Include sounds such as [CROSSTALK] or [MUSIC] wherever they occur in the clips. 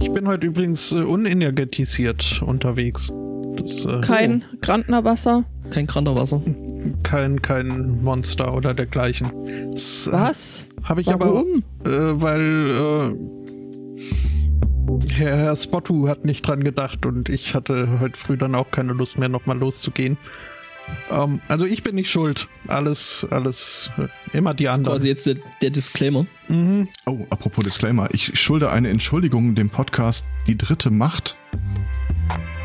Ich bin heute übrigens äh, unenergetisiert unterwegs. Das, äh, kein oh. Grantnerwasser? Kein Grantnerwasser. Kein, kein Monster oder dergleichen. Das, äh, Was? Habe ich Warum? aber, äh, weil Herr, Herr Spottu hat nicht dran gedacht und ich hatte heute früh dann auch keine Lust mehr, nochmal loszugehen. Ähm, also ich bin nicht schuld. Alles, alles, immer die anderen. Das ist quasi jetzt der, der Disclaimer. Mhm. Oh, apropos Disclaimer. Ich schulde eine Entschuldigung dem Podcast Die dritte Macht.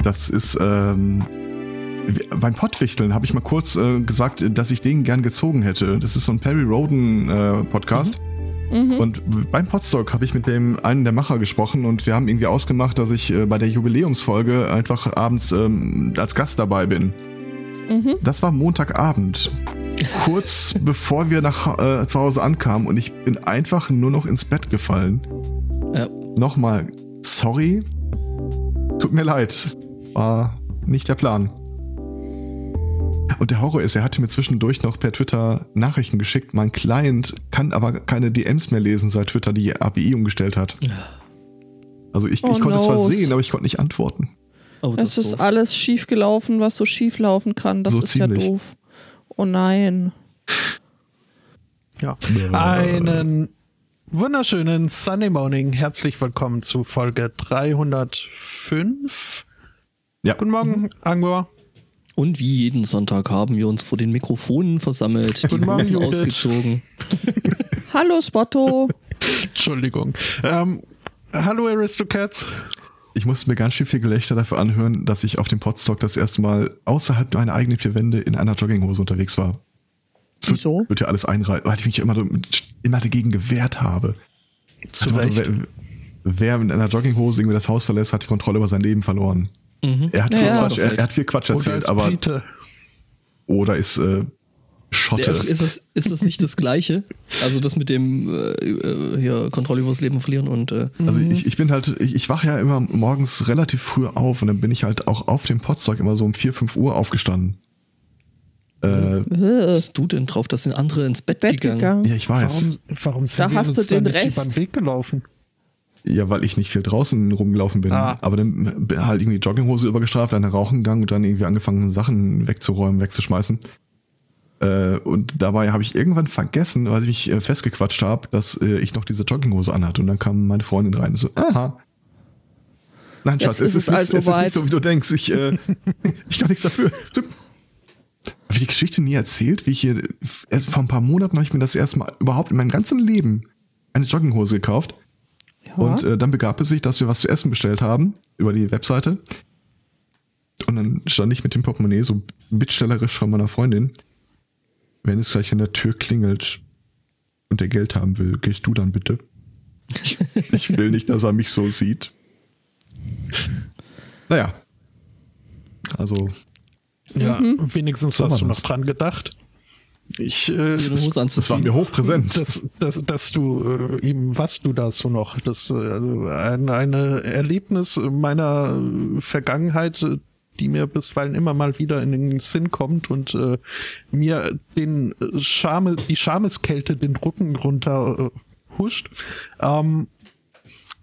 Das ist, ähm, beim Pottwichteln habe ich mal kurz äh, gesagt, dass ich den gern gezogen hätte. Das ist so ein Perry Roden äh, Podcast. Mhm. Mhm. Und beim Podstock habe ich mit dem einen der Macher gesprochen und wir haben irgendwie ausgemacht, dass ich äh, bei der Jubiläumsfolge einfach abends ähm, als Gast dabei bin. Mhm. Das war Montagabend. Kurz [LAUGHS] bevor wir nach äh, zu Hause ankamen und ich bin einfach nur noch ins Bett gefallen. Ja. Nochmal, sorry. Tut mir leid. War nicht der Plan. Und der Horror ist, er hatte mir zwischendurch noch per Twitter Nachrichten geschickt. Mein Client kann aber keine DMs mehr lesen, seit Twitter die API umgestellt hat. Also ich, oh ich konnte es zwar sehen, aber ich konnte nicht antworten. Oh, das es ist doof. alles schief gelaufen, was so schief laufen kann. Das so ist ziemlich. ja doof. Oh nein. Ja. Einen wunderschönen Sunday Morning. Herzlich willkommen zu Folge 305. Ja. Guten Morgen, Angor. Und wie jeden Sonntag haben wir uns vor den Mikrofonen versammelt, die Hosen ausgezogen. hallo Spotto. [LAUGHS] Entschuldigung. Ähm, hallo Aristocats. Ich musste mir ganz schön viel Gelächter dafür anhören, dass ich auf dem Podstock das erste Mal außerhalb meiner eigenen vier Wände in einer Jogginghose unterwegs war. Das Wieso? Wird ja alles einreihen, weil ich mich immer, immer dagegen gewehrt habe. Zu also, wer, wer mit einer Jogginghose irgendwie das Haus verlässt, hat die Kontrolle über sein Leben verloren. Mhm. Er, hat ja, viel ja. Quatsch, er, er, hat viel Quatsch erzählt, oder aber. Brite. Oder ist äh, Schotte. Ja, ist, das, ist das nicht das Gleiche? Also das mit dem äh, äh, hier Kontrolle über das Leben verlieren und. Äh also ich, ich bin halt, ich, ich wache ja immer morgens relativ früh auf und dann bin ich halt auch auf dem Potstock immer so um 4, 5 Uhr aufgestanden. Äh, bist du denn drauf, dass sind andere ins Bett, Bett gegangen? gegangen? Ja, ich weiß. Warum, warum sind da wir hast uns du den Rest. den Weg gelaufen? Ja, weil ich nicht viel draußen rumgelaufen bin. Ah. Aber dann bin halt irgendwie Jogginghose übergestraft, dann rauchen gegangen und dann irgendwie angefangen, Sachen wegzuräumen, wegzuschmeißen. Äh, und dabei habe ich irgendwann vergessen, weil ich mich äh, festgequatscht habe, dass äh, ich noch diese Jogginghose anhatte. Und dann kam meine Freundin rein und so, aha. Nein, Schatz, es, ist, also nicht, es ist nicht so, wie du denkst. Ich, äh, [LAUGHS] ich kann nichts dafür. Habe ich die Geschichte nie erzählt, wie ich hier, vor ein paar Monaten habe ich mir das erste Mal überhaupt in meinem ganzen Leben eine Jogginghose gekauft. Und äh, dann begab es sich, dass wir was zu essen bestellt haben über die Webseite. Und dann stand ich mit dem Portemonnaie so bittstellerisch von meiner Freundin. Wenn es gleich an der Tür klingelt und der Geld haben will, gehst du dann bitte. ich will nicht, dass er mich so sieht. Naja. Also. Ja, mhm. wenigstens hast du noch dran gedacht. Ich, äh, das, das war mir hochpräsent. Dass, dass, dass du äh, eben, was du da so noch, das, äh, also ein eine Erlebnis meiner Vergangenheit, die mir bisweilen immer mal wieder in den Sinn kommt und äh, mir den Schame, die Schameskälte den Rücken runter äh, huscht. Ähm,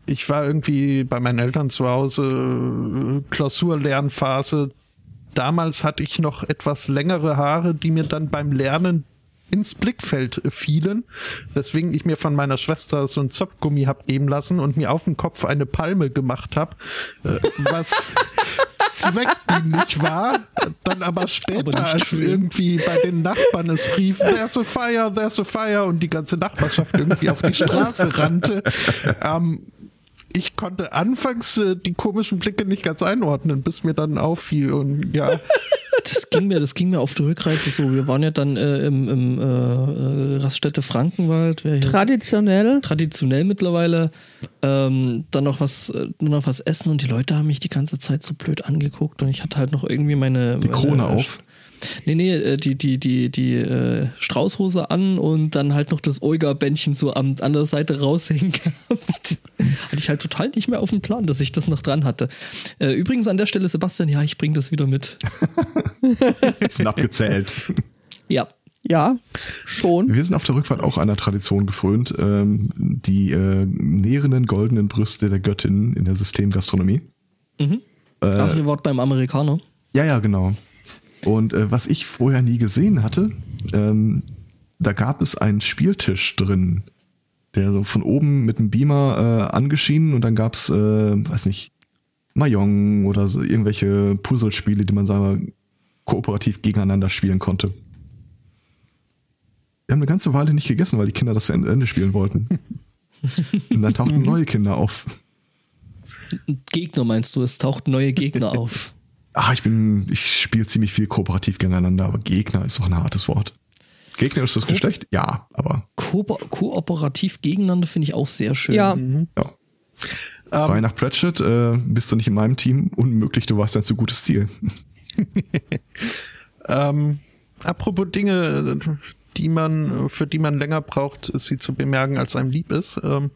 ich war irgendwie bei meinen Eltern zu Hause, äh, Klausurlernphase, damals hatte ich noch etwas längere Haare, die mir dann beim Lernen ins Blickfeld fielen, weswegen ich mir von meiner Schwester so ein Zopfgummi hab geben lassen und mir auf dem Kopf eine Palme gemacht hab, [LAUGHS] äh, was zweckdienlich war, dann aber später, aber als irgendwie bei den Nachbarn es rief, there's a fire, there's a fire und die ganze Nachbarschaft irgendwie auf die Straße rannte, ähm, ich konnte anfangs äh, die komischen Blicke nicht ganz einordnen, bis mir dann auffiel und ja. Das ging mir, das ging mir auf der Rückreise so. Wir waren ja dann äh, im, im äh, äh Raststätte Frankenwald. Traditionell. Traditionell mittlerweile. Ähm, dann noch was, äh, nur noch was essen und die Leute haben mich die ganze Zeit so blöd angeguckt und ich hatte halt noch irgendwie meine. Die Krone meine, auf. Nee, nee, äh, die, die, die, die äh, Straußhose an und dann halt noch das Olga-Bändchen so an, an der Seite raushängen gehabt. [LAUGHS] hatte ich halt total nicht mehr auf dem Plan, dass ich das noch dran hatte. Äh, übrigens an der Stelle, Sebastian, ja, ich bringe das wieder mit. [LAUGHS] Sind abgezählt. Ja. Ja, schon. Wir sind auf der Rückfahrt auch einer Tradition gefrönt, ähm, die äh, nährenden goldenen Brüste der Göttin in der Systemgastronomie. Mhm. Äh, Ach, ihr wart beim Amerikaner? Ja, ja, genau. Und äh, was ich vorher nie gesehen hatte, ähm, da gab es einen Spieltisch drin, der so von oben mit einem Beamer äh, angeschienen und dann gab's, äh, weiß nicht, Mahjong oder so irgendwelche Puzzlespiele, die man sagen kooperativ gegeneinander spielen konnte. Wir haben eine ganze Weile nicht gegessen, weil die Kinder das zu Ende spielen wollten. [LAUGHS] Und dann tauchten neue Kinder auf. Gegner meinst du? Es tauchten neue Gegner auf. Ah, ich bin, ich spiele ziemlich viel kooperativ gegeneinander, aber Gegner ist doch ein hartes Wort. Gegner ist das Geschlecht? Ja, aber. Ko kooperativ gegeneinander finde ich auch sehr schön. Ja. Mhm. ja. Um, Bei nach Pratchett äh, bist du nicht in meinem Team. Unmöglich, du warst ein zu gutes Ziel. [LAUGHS] ähm, apropos Dinge, die man, für die man länger braucht, sie zu bemerken, als einem lieb ist. Ähm,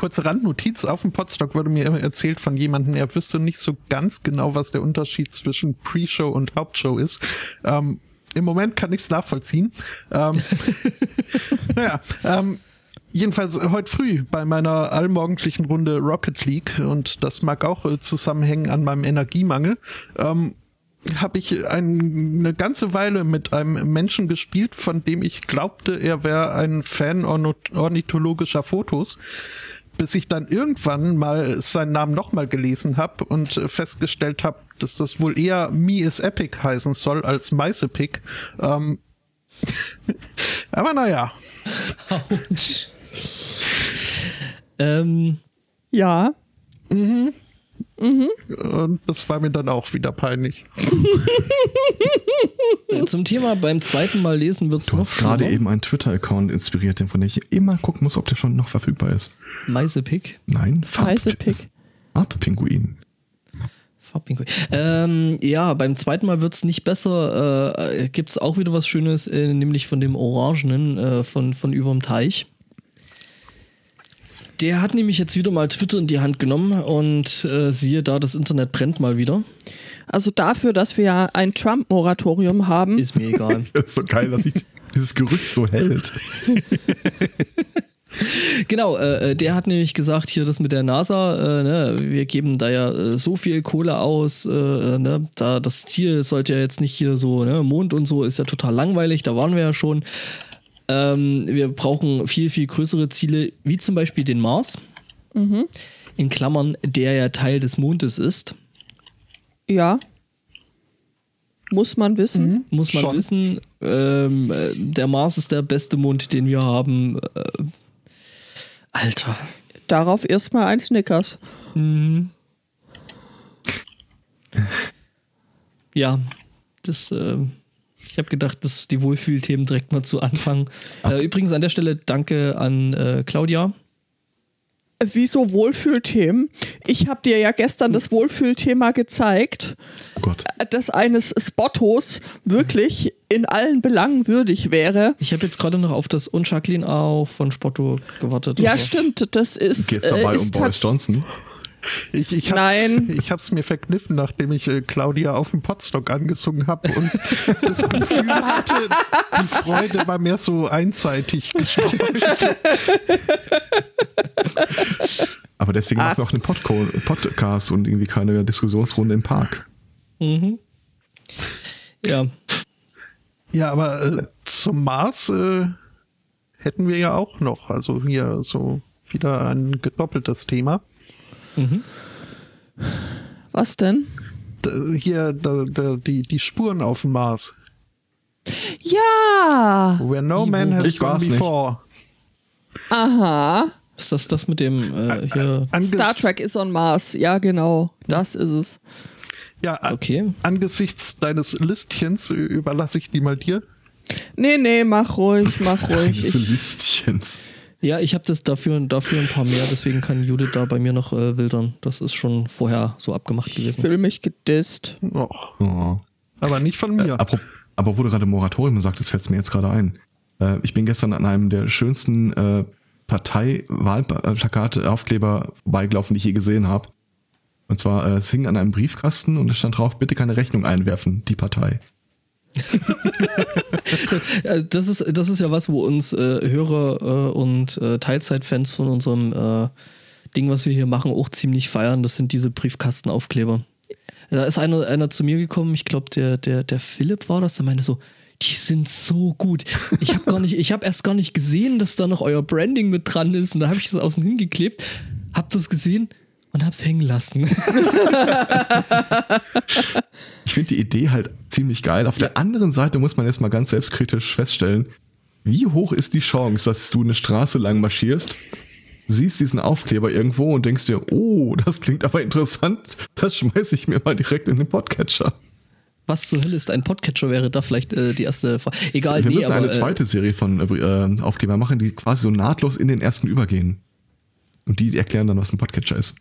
kurze Randnotiz, auf dem Podstock wurde mir erzählt von jemandem, er wüsste nicht so ganz genau, was der Unterschied zwischen Pre-Show und Hauptshow ist. Ähm, Im Moment kann ich es nachvollziehen. Ähm, [LAUGHS] [LAUGHS] naja, ähm, Jedenfalls heute früh bei meiner allmorgendlichen Runde Rocket League und das mag auch äh, zusammenhängen an meinem Energiemangel. Ähm, habe ich ein, eine ganze Weile mit einem Menschen gespielt, von dem ich glaubte, er wäre ein Fan ornithologischer Fotos, bis ich dann irgendwann mal seinen Namen nochmal gelesen habe und festgestellt habe, dass das wohl eher Me is Epic heißen soll als Mice Epic. Ähm, [LAUGHS] aber naja. Autsch. ähm, ja. Mhm. Mhm. Und das war mir dann auch wieder peinlich. Zum Thema beim zweiten Mal lesen wird es noch. Du hast gerade eben einen Twitter-Account inspiriert, von dem ich immer gucken muss, ob der schon noch verfügbar ist. Meisepick? Nein, Meisepick. Farbpinguin. Farbpinguin. Ähm, ja, beim zweiten Mal wird es nicht besser. Äh, Gibt es auch wieder was Schönes, äh, nämlich von dem Orangenen äh, von, von überm Teich. Der hat nämlich jetzt wieder mal Twitter in die Hand genommen und äh, siehe da, das Internet brennt mal wieder. Also dafür, dass wir ja ein Trump-Moratorium haben. Ist mir egal. [LAUGHS] das ist so geil, dass sich dieses Gerücht so hält. [LAUGHS] genau, äh, äh, der hat nämlich gesagt, hier das mit der NASA, äh, ne, wir geben da ja äh, so viel Kohle aus, äh, äh, ne, da das Ziel sollte ja jetzt nicht hier so, ne, Mond und so ist ja total langweilig, da waren wir ja schon. Ähm, wir brauchen viel, viel größere Ziele, wie zum Beispiel den Mars. Mhm. In Klammern, der ja Teil des Mondes ist. Ja. Muss man wissen. Mhm. Muss man Schon. wissen. Ähm, äh, der Mars ist der beste Mond, den wir haben. Äh, Alter. Darauf erstmal ein Snickers. Mhm. Ja, das. Äh, ich habe gedacht, dass die Wohlfühlthemen direkt mal zu Anfang. Äh, übrigens an der Stelle danke an äh, Claudia. Wieso Wohlfühlthemen? Ich habe dir ja gestern das Wohlfühlthema gezeigt, oh Gott. Äh, dass eines Spottos wirklich in allen Belangen würdig wäre. Ich habe jetzt gerade noch auf das Und Jacqueline auch von Spotto gewartet. Ja, stimmt. Das ist. Geht dabei äh, ist um Boris Johnson? Ich, ich hab's, Nein. Ich habe es mir verkniffen, nachdem ich äh, Claudia auf dem Potstock angesungen habe und [LAUGHS] das Gefühl hatte, die Freude war mehr so einseitig gestreut. [LAUGHS] Aber deswegen ah. machen wir auch einen Podco Podcast und irgendwie keine Diskussionsrunde im Park. Mhm. Ja. Ja, aber äh, zum Mars äh, hätten wir ja auch noch. Also hier so wieder ein gedoppeltes Thema. Mhm. Was denn? Hier, da, da, die, die Spuren auf dem Mars. Ja! Where no man has gone before. Nicht. Aha. Ist das das mit dem äh, hier? Star Trek is on Mars. Ja, genau. Das ist es. Ja, okay. angesichts deines Listchens überlasse ich die mal dir. Nee, nee, mach ruhig, mach ruhig. Deines Listchens. Ja, ich habe das dafür, dafür ein paar mehr, deswegen kann Judith da bei mir noch äh, wildern. Das ist schon vorher so abgemacht gewesen. Ich fühle mich gedisst. Oh. Oh. Aber nicht von mir. Äh, aber, aber wo du gerade Moratorium sagtest, fällt es mir jetzt gerade ein. Äh, ich bin gestern an einem der schönsten äh, Partei-Wahlplakate, Aufkleber vorbeigelaufen, die ich je gesehen habe. Und zwar, äh, es hing an einem Briefkasten und es stand drauf, bitte keine Rechnung einwerfen, die Partei. [LAUGHS] Das, ist, das ist ja was, wo uns äh, Hörer äh, und äh, Teilzeitfans von unserem äh, Ding, was wir hier machen, auch ziemlich feiern. Das sind diese Briefkastenaufkleber. Da ist einer, einer zu mir gekommen, ich glaube, der, der, der Philipp war das, der meinte so, die sind so gut. Ich habe gar erst gar nicht gesehen, dass da noch euer Branding mit dran ist. Und da habe ich es außen hingeklebt, hab das gesehen und hab's hängen lassen. [LAUGHS] Ich finde die Idee halt ziemlich geil. Auf der anderen Seite muss man jetzt mal ganz selbstkritisch feststellen, wie hoch ist die Chance, dass du eine Straße lang marschierst, siehst diesen Aufkleber irgendwo und denkst dir, oh, das klingt aber interessant, das schmeiße ich mir mal direkt in den Podcatcher. Was zur Hölle ist ein Podcatcher? Wäre da vielleicht äh, die erste Frage. Egal, Wir nee, müssen aber, eine zweite Serie von äh, Aufkleber machen, die quasi so nahtlos in den ersten übergehen. Und die erklären dann, was ein Podcatcher ist.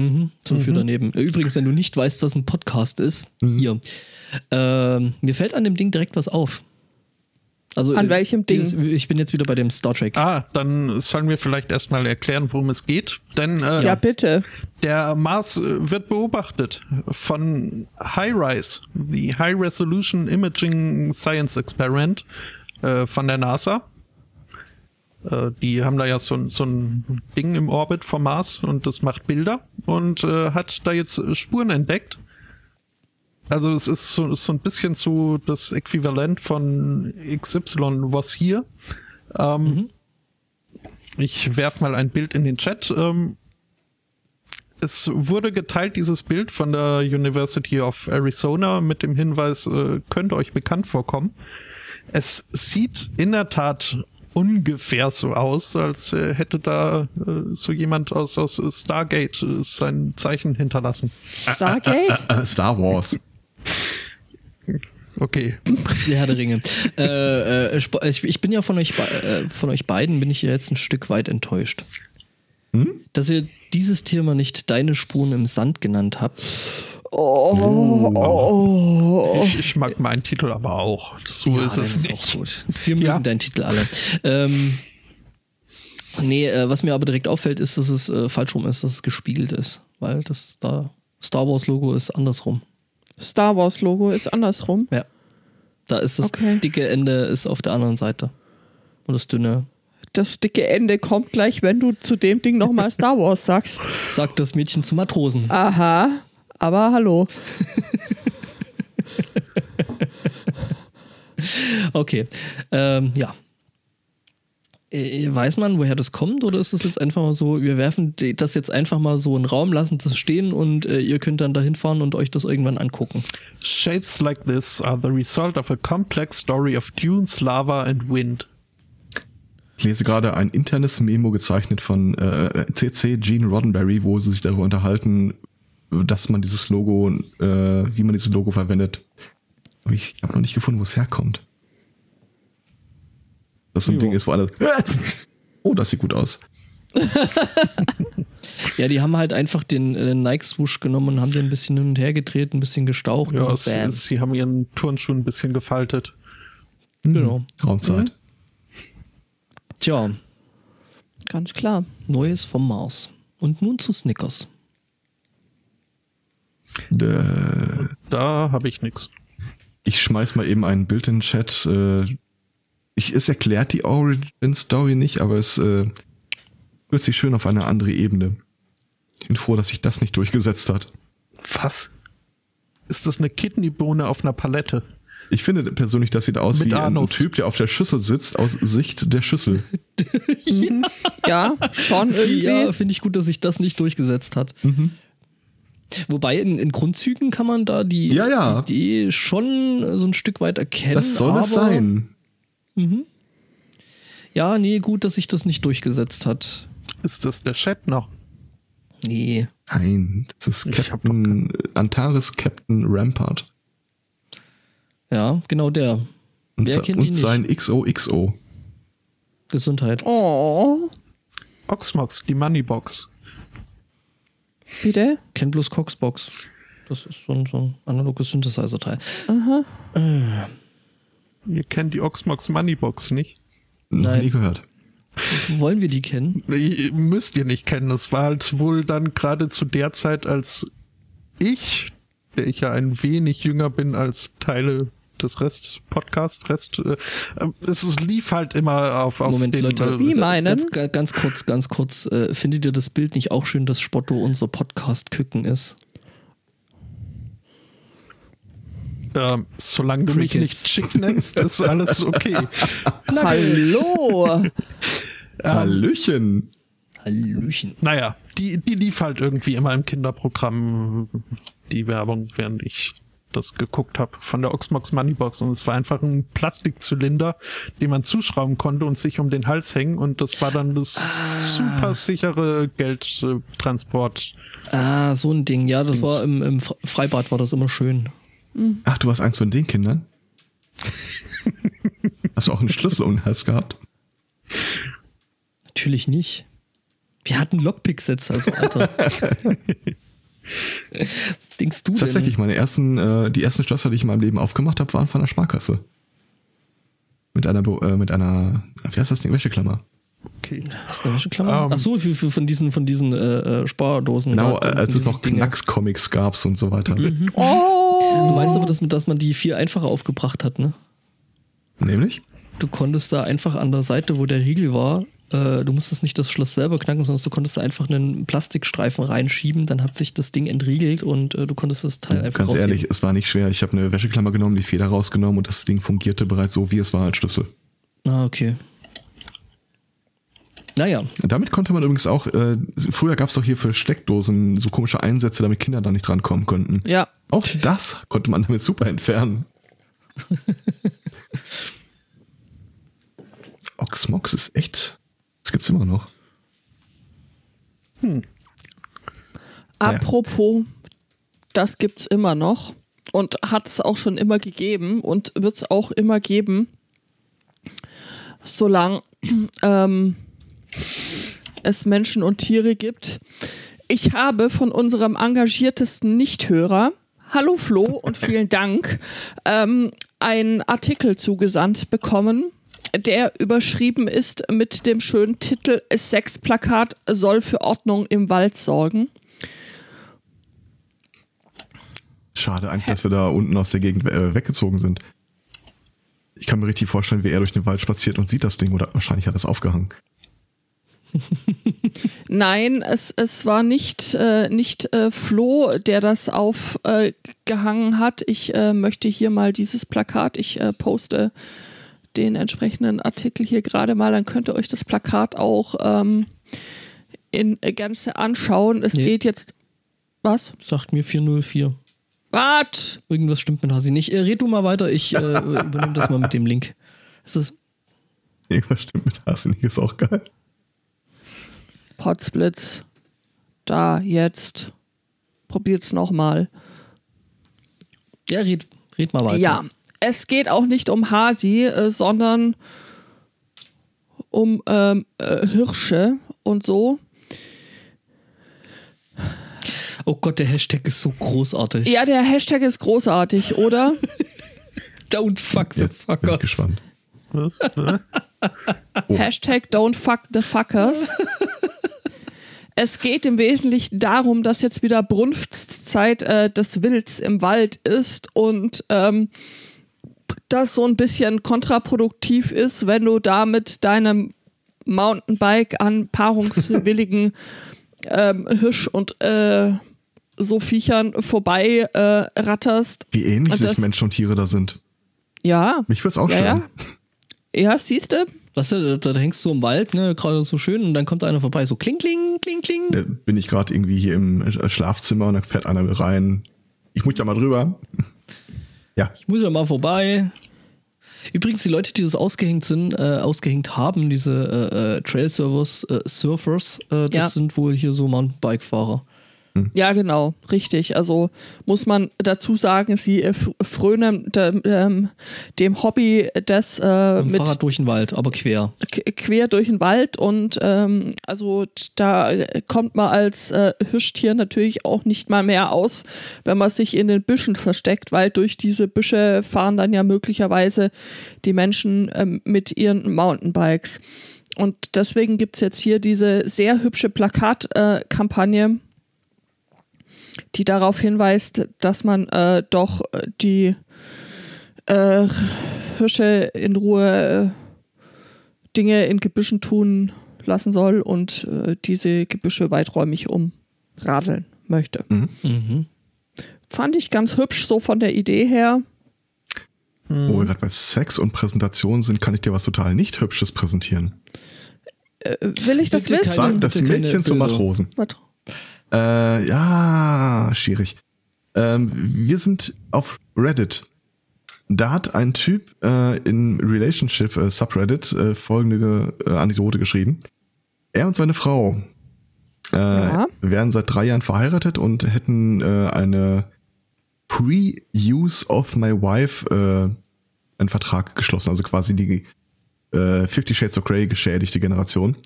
Mhm, zum für daneben. Äh, Übrigens, wenn du nicht weißt, was ein Podcast ist, hier. Ähm, mir fällt an dem Ding direkt was auf. Also, An äh, welchem Ding? dieses- Ich bin jetzt wieder bei dem Star Trek. Ah, dann sollen wir vielleicht erstmal erklären, worum es geht. Denn äh, Ja, bitte. der Mars äh, wird beobachtet von HiRISE, die High Resolution Imaging Science Experiment äh, von der NASA. Äh, die haben da ja so, ein- so ein Ding im Orbit vom Mars und das macht Bilder und äh, hat da jetzt äh, Spuren entdeckt. Also es ist so, so ein bisschen so das Äquivalent von XY was hier. Ähm, Ich werf mal ein Bild in den Chat. Ähm, es wurde geteilt, dieses Bild von der University of Arizona mit dem Hinweis, äh, könnte euch bekannt vorkommen. Es sieht in der Tat ungefähr so aus, als äh, hätte da äh, so jemand aus, aus Stargate äh, sein Zeichen hinterlassen. Stargate? Äh, Star Wars. Okay. Der Herr der Ringe. äh, äh, ich, ich bin ja von euch, be- äh, von euch beiden bin ich ja jetzt ein Stück weit enttäuscht. Dass ihr dieses Thema nicht deine Spuren im Sand genannt habt. Ich, ich mag meinen Titel aber auch. So ist der es ist nicht. Auch gut. Wir mögen Ja. deinen Titel alle. Ähm, nee, äh, was mir aber direkt auffällt, ist, dass es äh, falsch rum ist, dass es gespiegelt ist. Weil das da Star Wars Logo ist andersrum. Star Wars Logo ist andersrum. Ja. Da ist das Okay. dicke Ende ist auf der anderen Seite. Und das dünne Das dicke Ende kommt gleich, wenn du zu dem Ding nochmal Star Wars sagst. sagt das Mädchen zum Matrosen. Aha, aber hallo. Okay. Ähm, ja. Äh, Weiß man, woher das kommt, oder ist es jetzt einfach mal so, wir werfen das jetzt einfach mal so in den Raum, lassen das stehen und äh, ihr könnt dann dahin fahren und euch das irgendwann angucken? Shapes like this are the result of a complex story of dunes, lava and wind. Ich lese gerade ein internes Memo gezeichnet von äh, CC Gene Roddenberry, wo sie sich darüber unterhalten, dass man dieses Logo, äh, wie man dieses Logo verwendet. Aber ich habe noch nicht gefunden, wo es herkommt. Das so ein Jo. Ding ist, wo alle. [LAUGHS] Oh, das sieht gut aus. [LAUGHS] Ja, die haben halt einfach den äh, Nike-Swoosh genommen und haben den ein bisschen hin und her gedreht, ein bisschen gestaucht. Ja, und es, bam. es, sie haben ihren Turnschuh ein bisschen gefaltet. genau. Raumzeit. Tja, Ganz klar. Neues vom Mars. Und nun zu Snickers. Äh, Da habe ich nichts. Ich schmeiß mal eben ein Bild in den Chat. Äh, Ich, es erklärt die Origin Story nicht, aber es äh, sich schön auf eine andere Ebene. Ich bin froh, dass sich das nicht durchgesetzt hat. Was? Ist das eine Kidneybohne auf einer Palette? Ich finde persönlich, das sieht aus Mit wie ein Anus. Typ, der auf der Schüssel sitzt, aus Sicht der Schüssel. [LAUGHS] Ja, schon irgendwie. Ja, finde ich gut, dass sich das nicht durchgesetzt hat. Wobei in, in Grundzügen kann man da die Ja, ja. Idee schon so ein Stück weit erkennen. Das soll aber, es sein. Ja, nee, gut, dass sich das nicht durchgesetzt hat. Ist das der Chat noch? Nee. Nein, das ist Captain Antares Captain Rampart. Ja, genau der. Und, Wer kennt und ihn nicht? sein XOXO. Gesundheit. Oh, Oxmox, die Moneybox. Bitte? Kennt bloß Coxbox. Das ist so ein, so ein analoges Synthesizer-Teil. Ihr kennt die Oxmox Moneybox nicht? Noch Nein. nie gehört. Wollen wir die kennen? Ihr müsst ihr nicht kennen. Das war halt wohl dann gerade zu der Zeit, als ich, der ich ja ein wenig jünger bin als Teile das Rest Podcast, Rest, äh, äh, es, es lief halt immer auf, auf Moment, den, Leute. äh, Wie meinen? Ganz, ganz kurz, ganz kurz. Äh, findet ihr das Bild nicht auch schön, dass Spotto unser Podcast-Küken ist? ähm, solange du mich Crickets. nicht Chick nennst, ist [LAUGHS] alles okay. Hallo. Hallöchen. Hallöchen. Naja, die, die lief halt irgendwie immer im Kinderprogramm, die Werbung, während ich das geguckt habe von der Oxmox Moneybox und es war einfach ein Plastikzylinder, den man zuschrauben konnte und sich um den Hals hängen und das war dann das super sichere Geldtransport. Ah, so ein Ding. Ja, das war im, im Freibad war das immer schön. Ach, du warst eins von den Kindern? [LAUGHS] Hast du auch einen Schlüssel um den Hals gehabt? Natürlich nicht. Wir hatten Lockpick-Sets, also Alter. [LAUGHS] Was denkst du Tatsächlich, meine ersten, äh, die ersten Schlösser, die ich in meinem Leben aufgemacht habe, waren von der Sparkasse. Mit einer, äh, mit einer, wie heißt das Ding, Wäscheklammer. Okay. denn? Was eine Wäscheklammer? Ähm. Ach so, für, für, von diesen, von diesen äh, äh, Spardosen. Genau, da, äh, als es noch. Knacks-Comics gab und so weiter. Oh. Du weißt aber, dass, dass man die viel einfacher aufgebracht hat, ne? Nämlich? Du konntest da einfach an der Seite, wo der Riegel war, äh, du musstest nicht das Schloss selber knacken, sondern du konntest da einfach einen Plastikstreifen reinschieben, dann hat sich das Ding entriegelt und äh, du konntest das Teil einfach Ganz rausheben. ehrlich, es war nicht schwer. Ich habe eine Wäscheklammer genommen, die Feder rausgenommen und das Ding fungierte bereits so, wie es war als Schlüssel. Ah, okay. Naja, damit konnte man übrigens auch, äh, früher gab es doch hier für Steckdosen so komische Einsätze, damit Kinder da nicht drankommen konnten. Ja. Auch das konnte man damit super entfernen. [LAUGHS] Oxmox ist echt. Das gibt's immer noch. Apropos, das gibt's immer noch und hat es auch schon immer gegeben und wird es auch immer geben, solange [CLEARS THROAT] ähm, es Menschen und Tiere gibt. Ich habe von unserem engagiertesten Nichthörer, hallo Flo und vielen Dank, [LAUGHS] ähm, einen Artikel zugesandt bekommen, der überschrieben ist mit dem schönen Titel Sexplakat soll für Ordnung im Wald sorgen. Schade eigentlich, dass wir da unten aus der Gegend äh, weggezogen sind. Ich kann mir richtig vorstellen, wie er durch den Wald spaziert und sieht das Ding oder wahrscheinlich hat er es aufgehangen. [LAUGHS] Nein, es, es war nicht, äh, nicht äh, Flo, der das aufgehangen hat. Ich äh, möchte hier mal dieses Plakat, ich äh, poste den entsprechenden Artikel hier gerade mal, dann könnt ihr euch das Plakat auch ähm, in Gänze anschauen. Es Nee. geht jetzt. Was? sagt mir 404. Was? Irgendwas stimmt mit Hasi nicht. Äh, red du mal weiter, ich äh, [LAUGHS] übernehme das mal mit dem Link. Ist das, Irgendwas stimmt mit Arsenik, ist auch geil. Potsblitz. Da, jetzt. Probiert's nochmal. ja, red, red mal weiter. Ja, es geht auch nicht um Hasi, äh, sondern um ähm, äh, Hirsche und so. Oh Gott, der Hashtag ist so großartig. Ja, der Hashtag ist großartig, oder? [LAUGHS] Don't fuck the Jetzt bin ich fuckers. gespannt. Was? Ne? Hashtag don't fuck the fuckers. Es geht im Wesentlichen darum, dass jetzt wieder Brunftszeit äh, des Wilds im Wald ist und ähm, das so ein bisschen kontraproduktiv ist, wenn du da mit deinem Mountainbike an paarungswilligen [LAUGHS] ähm, Hirsch und äh, so Viechern vorbei äh, ratterst. Wie ähnlich sich das- Menschen und Tiere da sind. Ja. Mich würde es auch ja, stören. ja. Ja, siehst du? Weißt du, da, da hängst du im Wald, ne, gerade so schön, und dann kommt einer vorbei, so kling, kling, kling, kling. Da bin ich gerade irgendwie hier im äh, Schlafzimmer und dann fährt einer rein. Ich muss ja mal drüber. Ja, Ich muss ja mal vorbei. Übrigens, die Leute, die das ausgehängt sind, äh, ausgehängt haben, diese äh, äh, Trail-Servers, äh, Surfers, äh, das Ja. sind wohl hier so Mountainbike-Fahrer. Ja, genau, richtig. Also muss man dazu sagen, sie äh, frönen dem, ähm, dem Hobby des äh, Mit Fahrrad durch den Wald, aber quer. quer durch den Wald und ähm, also da äh, kommt man als äh, Hirschtier natürlich auch nicht mal mehr aus, wenn man sich in den Büschen versteckt, weil durch diese Büsche fahren dann ja möglicherweise die Menschen ähm, mit ihren Mountainbikes. Und deswegen gibt es jetzt hier diese sehr hübsche Plakatkampagne. Äh, die darauf hinweist, dass man äh, doch äh, die äh, Hirsche in Ruhe äh, Dinge in Gebüschen tun lassen soll und äh, diese Gebüsche weiträumig umradeln möchte. Mhm. Fand ich ganz hübsch so von der Idee her. Wo wir gerade bei Sex und Präsentation sind, kann ich dir was total nicht Hübsches präsentieren. Äh, will ich das Bitte wissen? keine- Sag das Mädchen zu Bilder. Matrosen. Äh, ja, schwierig. Ähm, wir sind auf Reddit. Da hat ein Typ äh, in Relationship äh, Subreddit äh, folgende äh, Anekdote geschrieben. Er und seine Frau äh, Ja. wären seit drei Jahren verheiratet und hätten äh, eine Pre-Use of My Wife äh, einen Vertrag geschlossen, also quasi die äh, Fifty Shades of Grey geschädigte Generation.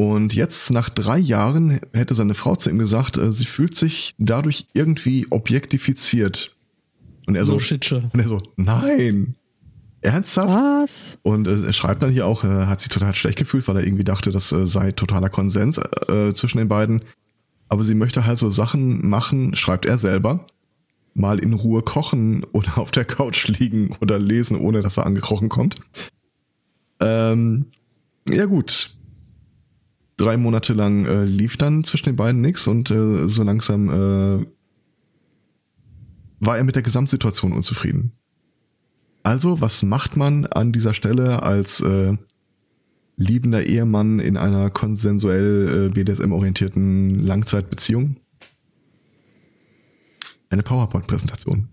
Und jetzt, nach drei Jahren, hätte seine Frau zu ihm gesagt, äh, sie fühlt sich dadurch irgendwie objektifiziert. Und er so, Shitsche. und er so, nein. Ernsthaft? Was? Und äh, er schreibt dann hier auch, er hat sich total schlecht gefühlt, weil er irgendwie dachte, das äh, sei totaler Konsens äh, zwischen den beiden. Aber sie möchte halt so Sachen machen, schreibt er selber, mal in Ruhe kochen oder auf der Couch liegen oder lesen, ohne dass er angekrochen kommt. Ähm, ja gut. Drei Monate lang äh, lief dann zwischen den beiden nichts und äh, so langsam äh, war er mit der Gesamtsituation unzufrieden. Also, was macht man an dieser Stelle als äh, liebender Ehemann in einer konsensuell äh, BDSM-orientierten Langzeitbeziehung? Eine PowerPoint-Präsentation.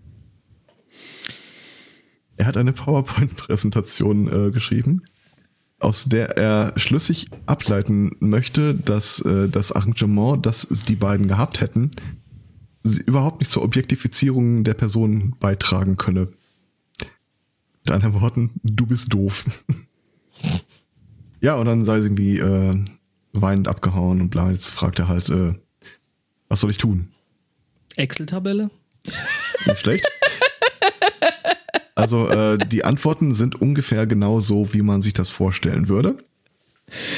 Er hat eine PowerPoint-Präsentation äh, geschrieben, aus der er schlüssig ableiten möchte, dass äh, das Arrangement, das die beiden gehabt hätten, sie überhaupt nicht zur Objektifizierung der Person beitragen könne. Mit anderen Worten, du bist doof. [LAUGHS] ja, und dann sei sie irgendwie äh, weinend abgehauen und bla. Jetzt fragt er halt, äh, was soll ich tun? Excel-Tabelle? Nicht schlecht. Also äh, die Antworten sind ungefähr genau so, wie man sich das vorstellen würde.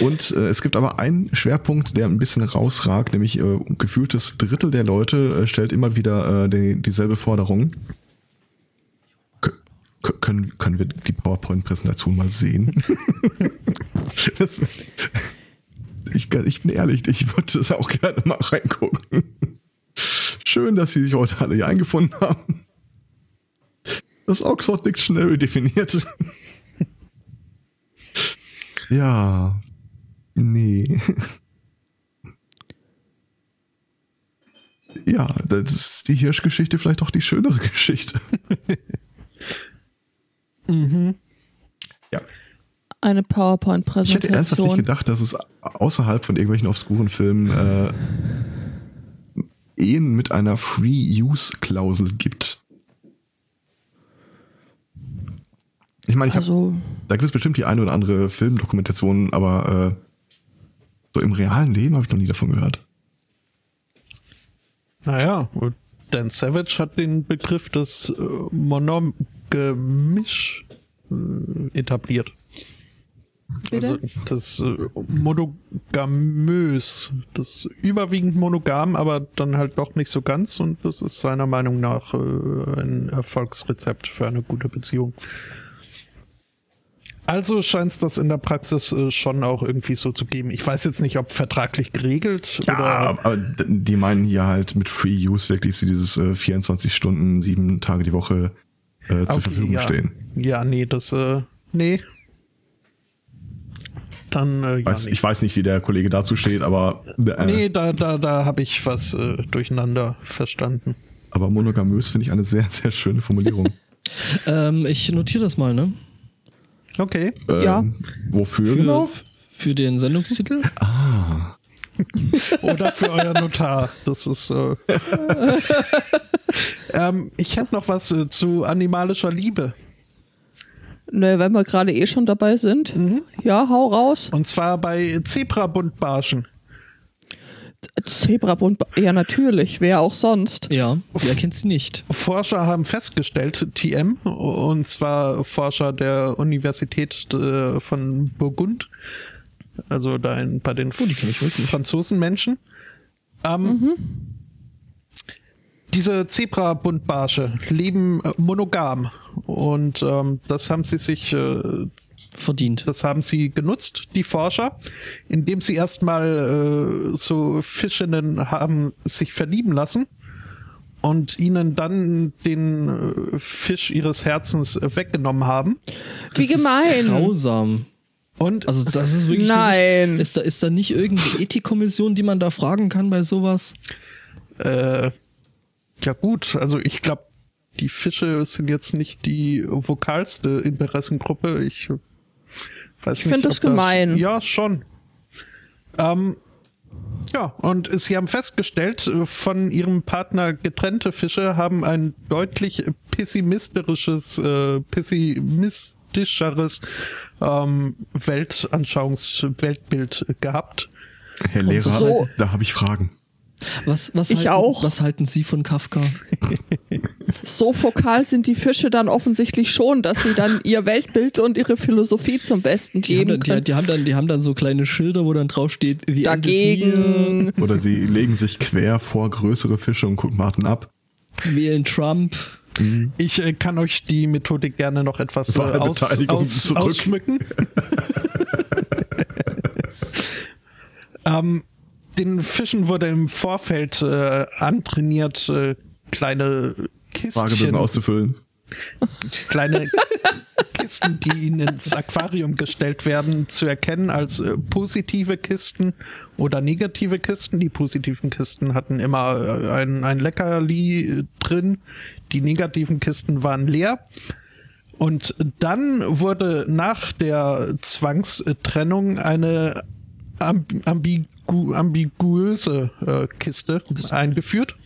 Und äh, es gibt aber einen Schwerpunkt, der ein bisschen rausragt, nämlich äh, gefühltes Drittel der Leute äh, stellt immer wieder äh, die, dieselbe Forderung. Kö- können, können wir die PowerPoint-Präsentation mal sehen? [LAUGHS] das, ich, ich bin ehrlich, ich würde das auch gerne mal reingucken. Schön, dass Sie sich heute alle hier eingefunden haben. Das Oxford Dictionary definiert. [LAUGHS] ja. Nee. Ja, das ist die Hirschgeschichte vielleicht auch die schönere Geschichte. [LAUGHS] Ja. Eine Ich hätte ernsthaft nicht PowerPoint-Präsentation. gedacht, dass es außerhalb von irgendwelchen obskuren Filmen äh, Ehen mit einer Free-Use-Klausel gibt. Ich meine, ich hab, Also, da gibt es bestimmt die eine oder andere Filmdokumentation, aber äh, so im realen Leben habe ich noch nie davon gehört. Naja, Dan Savage hat den Begriff des äh, Monogamisch äh, etabliert. Bitte? Also das äh, monogamös, das überwiegend monogam, aber dann halt doch nicht so ganz und das ist seiner Meinung nach äh, ein Erfolgsrezept für eine gute Beziehung. Also scheint es das in der Praxis äh, schon auch irgendwie so zu geben. Ich weiß jetzt nicht, ob vertraglich geregelt Ja, oder aber die meinen hier halt mit Free Use wirklich so dieses äh, 24 Stunden, sieben Tage die Woche äh, zur Okay, Verfügung ja. stehen. Ja, nee, das, äh, nee. Dann, äh, ja, Weiß, nee. Ich weiß nicht, wie der Kollege dazu steht, aber, äh, nee, da, da, da habe ich was äh, durcheinander verstanden. aber monogamös finde ich eine sehr, sehr schöne Formulierung. [LAUGHS] Ähm, ich notiere das mal, ne? Okay. ähm, Ja. Wofür Für, genau? für den Sendungstitel? [LAUGHS] Oder für euer Notar. Das ist. Äh, [LAUGHS] ähm, ich hätte noch was äh, zu animalischer Liebe. ne, wenn wir gerade eh schon dabei sind. Ja, hau raus. Und zwar bei Zebrabundbarschen. Zebrabund, ja natürlich, wer auch sonst. Ja, wer kennt sie nicht? Forscher haben festgestellt, TM, und zwar Forscher der Universität äh, von Burgund, also da in, bei den Oh. Franzosenmenschen, ähm, diese Zebra-Buntbarsche leben monogam und ähm, das haben sie sich, äh, Verdient. das haben sie genutzt, die Forscher, indem sie erstmal äh, so Fischinnen haben sich verlieben lassen und ihnen dann den äh, Fisch ihres Herzens äh, weggenommen haben. Wie Das ist gemein. Grausam. Und Also das ist wirklich. Nein. Ist da, ist da nicht irgendeine Ethikkommission, die man da fragen kann bei sowas? Äh, ja gut, also ich glaube, die Fische sind jetzt nicht die vokalste Interessengruppe. Ich weiß Ich nicht. find das gemein. ja, schon. Ähm, ja, und sie haben festgestellt, äh, von ihrem Partner getrennte Fische haben ein deutlich pessimistisches, äh, pessimistischeres ähm, Weltanschauungs Weltbild gehabt. Herr Lehrer, so- da habe ich Fragen. Was, was, Ich halten, auch. was halten Sie von Kafka? [LAUGHS] So fokal sind die Fische dann offensichtlich schon, dass sie dann ihr Weltbild und ihre Philosophie zum Besten Die haben, geben dann, die, können. die, haben dann, die haben dann so kleine Schilder, wo dann drauf steht, the Dagegen. Oder sie legen sich quer vor größere Fische und gucken, warten ab. wählen Trump. Ich äh, kann euch die Methodik gerne noch etwas äh, aus, aus, ausschmücken. [LAUGHS] ähm, den Fischen wurde im Vorfeld äh, antrainiert, äh, kleine Fragebögen Kistchen, auszufüllen. kleine [LAUGHS] Kisten, die ihnen ins Aquarium gestellt werden, zu erkennen als äh, positive Kisten oder negative Kisten. Die positiven Kisten hatten immer äh, ein, ein Leckerli äh, drin, die negativen Kisten waren leer. Und dann wurde nach der Zwangstrennung eine amb ambiguöse äh, Kiste eingeführt,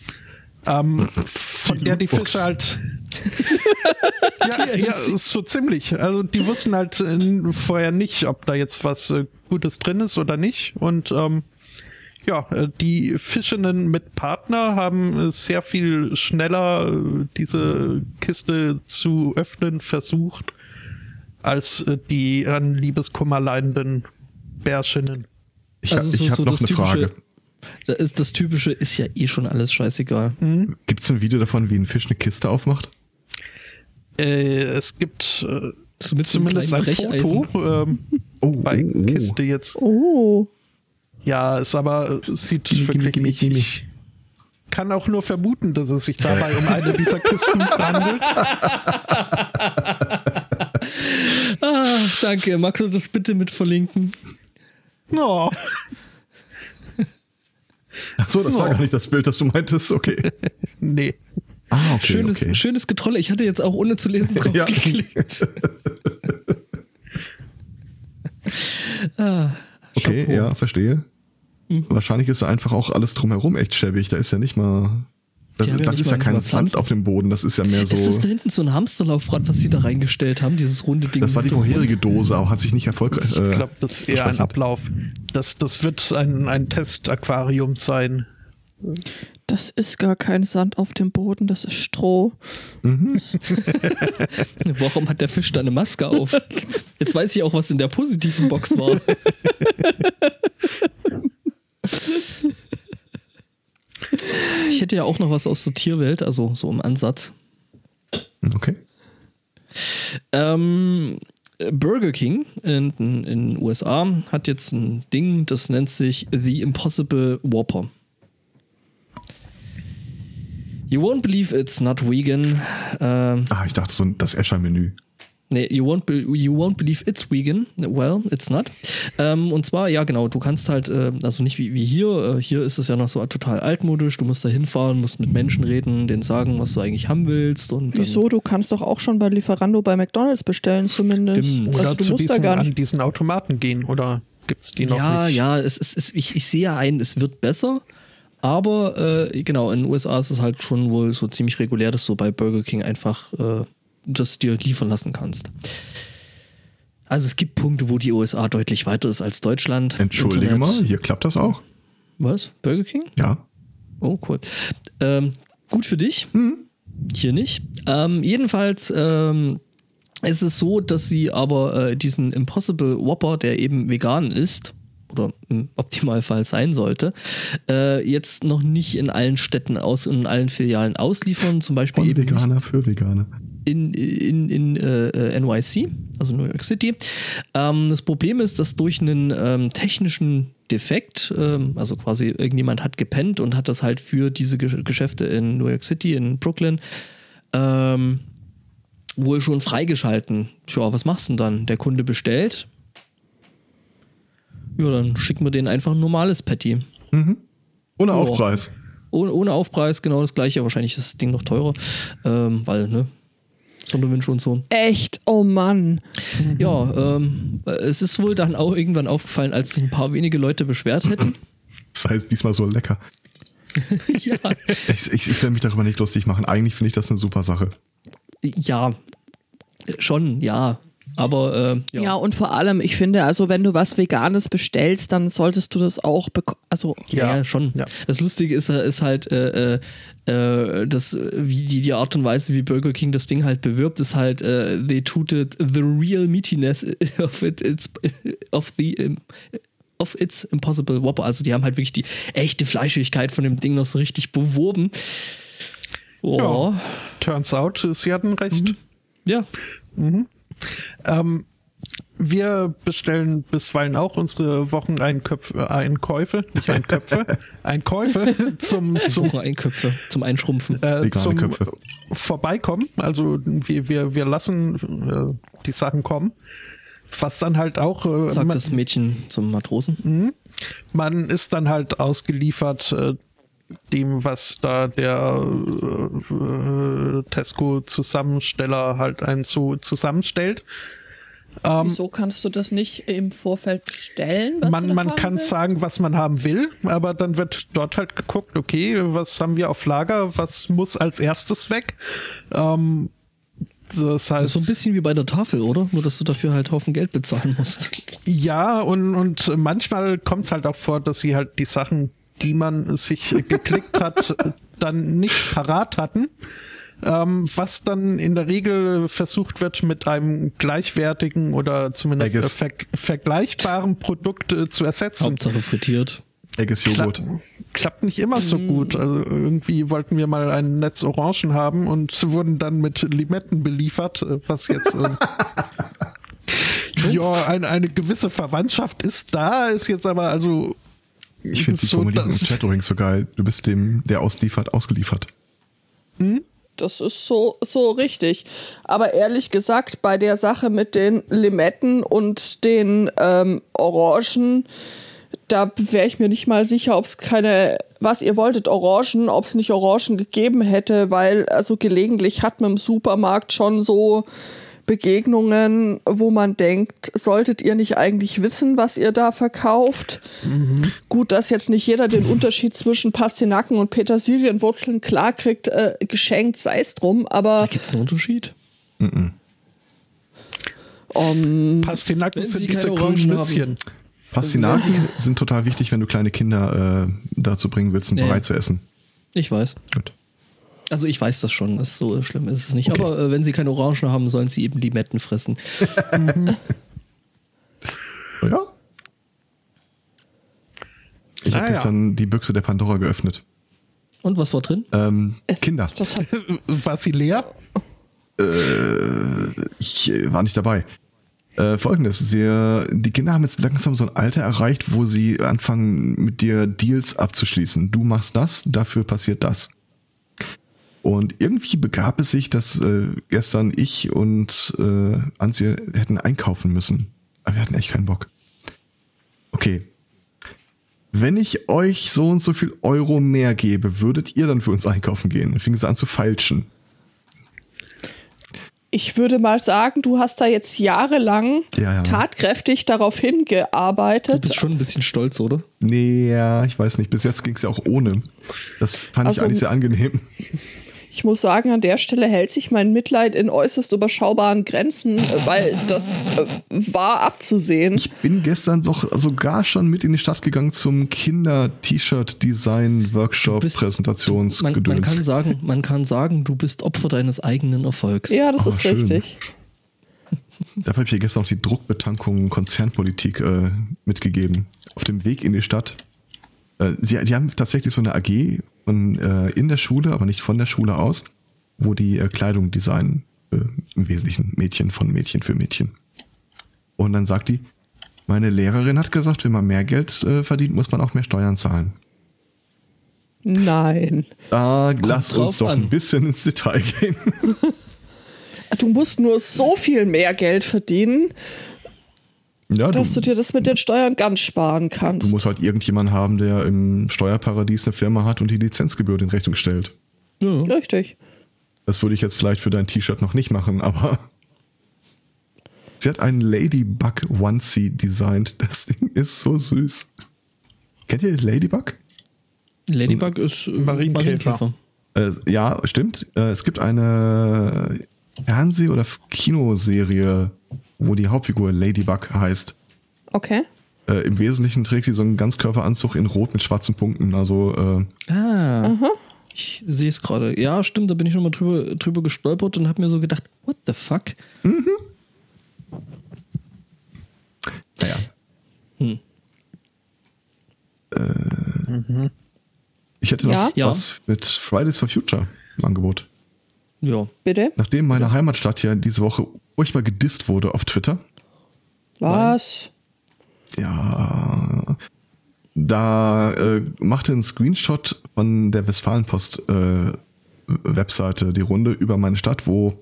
ähm, von Die der die. Fische halt [LAUGHS] ja, ja, so ziemlich. Also die wussten halt äh, vorher nicht, ob da jetzt was äh, Gutes drin ist oder nicht. Und ähm, ja, äh, die Fischenden mit Partner haben äh, sehr viel schneller äh, diese Kiste zu öffnen versucht, als die an Liebeskummer leidenden Bärschinnen. Ich, hab- ich habe noch eine Frage. Das, ist, das typische ist ja eh schon alles scheißegal. Gibt es ein Video davon, wie ein Fisch eine Kiste aufmacht? Äh, es gibt äh, So so zumindest ein Foto ähm, Oh, bei oh, oh. Kiste jetzt. Oh. Ja, es aber äh, sieht Gimme, wirklich gimme, nicht. kann auch nur vermuten, dass es sich dabei um eine dieser Kisten [LAUGHS] handelt. Ah, danke. Magst du das bitte mit verlinken? No. Ach so, das war Oh. gar nicht das Bild, das du meintest. Okay. [LAUGHS] Nee. Ah, okay. schönes, okay. schönes Getrolle. Ich hatte jetzt auch ohne zu lesen drauf [LAUGHS] Ja. geklickt. [LAUGHS] ah, Okay, Chapeau. ja, verstehe. Mhm. Wahrscheinlich ist da einfach auch alles drumherum echt schäbig. Da ist ja nicht mal. Das, ja das ist ja kein Sand auf dem Boden, das ist ja mehr Ist das so. da hinten so ein Hamsterlaufrad, was sie da reingestellt haben? Dieses runde Ding. Das war die vorherige Dose, aber hat sich nicht erfolgreich. Ich Äh, glaube, das ist eher ein. Ablauf. Das, das wird ein, ein Testaquarium sein. Das ist gar kein Sand auf dem Boden, das ist Stroh. [LAUGHS] Warum hat der Fisch da eine Maske auf? Jetzt weiß ich auch, was in der positiven Box war. [LAUGHS] Ich hätte ja auch noch was aus der Tierwelt, also so im Ansatz. Okay. Ähm, Burger King in den USA hat jetzt ein Ding, das nennt sich The Impossible Whopper. You won't believe it's not vegan. Ähm, Ah, ich dachte so das Escher-Menü. Nee, you won't, be, you won't believe it's vegan. Well, it's not. Ähm, und zwar, ja, genau, du kannst halt, äh, also nicht wie, wie hier, äh, hier ist es ja noch so total altmodisch. Du musst da hinfahren, musst mit Menschen reden, denen sagen, was du eigentlich haben willst. Und Wieso? Du kannst doch auch schon bei Lieferando bei McDonalds bestellen, zumindest. Stimmt. Oder Also, du zu musst da diesen, gar an diesen Automaten gehen. Oder gibt's die noch ja, nicht? ja, es, es, es, ich, ich sehe ja ein, es wird besser. Aber äh, genau, in den USA ist es halt schon wohl so ziemlich regulär, dass du bei Burger King einfach äh, das dir liefern lassen kannst. Also es gibt Punkte, wo die USA deutlich weiter ist als Deutschland. Entschuldige Internet- mal, hier klappt das auch. Was? Burger King? Ja. Oh, cool. Ähm, gut für dich. Hier nicht. Ähm, jedenfalls ähm, ist es so, dass sie aber äh, diesen Impossible Whopper, der eben vegan ist, oder im Optimalfall sein sollte, äh, jetzt noch nicht in allen Städten aus in allen Filialen ausliefern, zum Beispiel Von eben Veganer für Veganer. In, in, in äh, NYC, also New York City. Ähm, das Problem ist, dass durch einen ähm, technischen Defekt, ähm, also quasi irgendjemand hat gepennt und hat das halt für diese Ge Geschäfte in New York City, in Brooklyn, ähm, wohl schon freigeschalten. Tja, was machst du denn dann? Der Kunde bestellt. Ja, dann schicken wir den einfach ein normales Patty. Ohne Ja. Aufpreis. Ohne, ohne Aufpreis, genau das gleiche. Wahrscheinlich ist das Ding noch teurer, ähm, weil, ne? Sonderwünsche und so. Echt? Oh Mann. Ja, ähm, es ist wohl dann auch irgendwann aufgefallen, als sich ein paar wenige Leute beschwert hätten. Das heißt, diesmal so lecker. [LAUGHS] ja. Ich, ich, ich will mich darüber nicht lustig machen. Eigentlich finde ich das eine super Sache. ja, schon, ja. Aber äh, ja. Ja. und vor allem, ich finde, also wenn du was Veganes bestellst, dann solltest du das auch bekommen. Also, Ja, Ja. schon. Ja. Das Lustige ist, ist halt, äh, äh, äh, das, wie die, die Art und Weise, wie Burger King das Ding halt bewirbt, ist halt, äh, they tooted the real meatiness [LAUGHS] of it, it's, [LAUGHS] of the, um, of its Impossible Whopper. Also die haben halt wirklich die echte Fleischigkeit von dem Ding noch so richtig beworben. Oh. Ja. Turns out, sie hatten recht. Ja. Ähm, wir bestellen bisweilen auch unsere Wocheneinköpfe, Einkäufe, nicht Einköpfe, [LAUGHS] Einkäufe zum, zum, Zum Einköpfe, zum Einschrumpfen. äh, zum Köpfe. Vorbeikommen. Also wir, wir, wir lassen äh, die Sachen kommen. Was dann halt auch, äh, Sagt man, das Mädchen zum Matrosen. man ist dann halt ausgeliefert äh, dem, was da der äh, Tesco-Zusammensteller halt einen so zusammenstellt. wieso kannst du das nicht im Vorfeld bestellen? man man kann willst? sagen, was man haben will, aber dann wird dort halt geguckt, okay, was haben wir auf Lager, was muss als erstes weg. Ähm, so, das heißt, so ein bisschen wie bei der Tafel, oder? Nur, dass du dafür halt Haufen Geld bezahlen musst. ja, und, und manchmal kommt es halt auch vor, dass sie halt die Sachen, die man sich geklickt hat, dann nicht parat hatten. Ähm, was dann in der Regel versucht wird, mit einem gleichwertigen oder zumindest äh, ver vergleichbaren Produkt äh, zu ersetzen. Hauptsache frittiert. Egges Joghurt. Klappt, klappt nicht immer so gut. Also irgendwie wollten wir mal ein Netz Orangen haben und wurden dann mit Limetten beliefert, äh, was jetzt äh, [LAUGHS] ja ein, eine gewisse Verwandtschaft ist da, ist jetzt aber also Ich finde die so, Formulierung im Chat übrigens so geil. Du bist dem, der ausliefert, ausgeliefert. Das ist so, so richtig. Aber ehrlich gesagt, bei der Sache mit den Limetten und den ähm, Orangen, da wäre ich mir nicht mal sicher, ob es keine, was ihr wolltet, Orangen, ob es nicht Orangen gegeben hätte, weil also gelegentlich hat man im Supermarkt schon so Begegnungen, wo man denkt, solltet ihr nicht eigentlich wissen, was ihr da verkauft? Gut, dass jetzt nicht jeder den Unterschied zwischen Pastinaken und Petersilienwurzeln klar kriegt, äh, geschenkt, sei es drum, aber Gibt es einen Unterschied? um, Pastinaken Wenn sind Sie diese grünen. Nüsschen. Pastinaken sind total wichtig, wenn du kleine Kinder äh, dazu bringen willst, ein Ja. Brei zu essen. Ich weiß. Gut. Also ich weiß das schon, das ist so schlimm ist es nicht. Aber äh, wenn sie keine Orangen haben, sollen sie eben Limetten fressen. [LAUGHS] Ja. Ich habe Ah, ja. gestern die Büchse der Pandora geöffnet. Und was war drin? Ähm, Kinder. das hat, [LAUGHS] War sie leer? Ich äh, war nicht dabei. Äh, Folgendes, wir, die Kinder haben jetzt langsam so ein Alter erreicht, wo sie anfangen, mit dir Deals abzuschließen. Du machst das, dafür passiert das. Und irgendwie begab es sich, dass äh, gestern ich und äh, Antje hätten einkaufen müssen. Aber wir hatten echt keinen Bock. Okay. Wenn ich euch so und so viel Euro mehr gebe, würdet ihr dann für uns einkaufen gehen? Dann fing sie an zu feilschen. ich würde mal sagen, du hast da jetzt jahrelang Ja, ja. tatkräftig darauf Du hingearbeitet. bist schon ein bisschen stolz, oder? Nee, ja, ich weiß nicht. Bis jetzt ging es ja auch ohne. Das fand ich Also- eigentlich sehr angenehm. [LAUGHS] Ich muss sagen, an der Stelle hält sich mein Mitleid in äußerst überschaubaren Grenzen, äh, weil das äh, war abzusehen. Ich bin gestern doch sogar schon mit in die Stadt gegangen zum Kinder-T-Shirt-Design-Workshop, Man, man kann sagen, man kann sagen, du bist Opfer deines eigenen Erfolgs. Ja, das Oh, ist schön. richtig. Dafür habe ich hier gestern noch die Druckbetankung Konzernpolitik äh, mitgegeben. auf dem Weg in die Stadt. Äh, sie, die haben tatsächlich so eine AG von, äh, in der Schule, aber nicht von der Schule aus, wo die äh, Kleidung designen. Äh, Im Wesentlichen Mädchen von Mädchen für Mädchen. Und dann sagt die, meine Lehrerin hat gesagt, wenn man mehr Geld äh, verdient, muss man auch mehr Steuern zahlen. Nein. Da lasst drauf uns doch an. ein bisschen ins Detail gehen. [LAUGHS] Du musst nur so viel mehr Geld verdienen, Ja, dass du du, dir das mit den Steuern ganz sparen du kannst. musst halt irgendjemanden haben, der im Steuerparadies eine Firma hat und die Lizenzgebühr in Rechnung stellt. Ja. Richtig. Das würde ich jetzt vielleicht für dein T-Shirt noch nicht machen, aber [LAUGHS] sie hat einen Ladybug Onesie designt. Das Ding ist so süß. Kennt ihr Ladybug? Ladybug ist äh, Marienkäfer. Äh, ja, stimmt. Äh, es gibt eine Fernseh- oder Kinoserie, wo die Hauptfigur Ladybug heißt. Okay. Äh, Im Wesentlichen trägt die so einen Ganzkörperanzug in Rot mit schwarzen Punkten. Also äh, Ah. Ich sehe es gerade. Ja, stimmt, da bin ich nochmal drüber, drüber gestolpert und habe mir so gedacht, what the fuck? naja. Hm. Äh, Ich hätte noch Ja? Ja. was mit Fridays for Future im Angebot. Ja. Bitte? Nachdem meine Heimatstadt ja diese Woche furchtbar gedisst wurde auf Twitter, Was? ja, da äh, machte ein Screenshot von der Westfalenpost äh, Webseite die Runde über meine Stadt, wo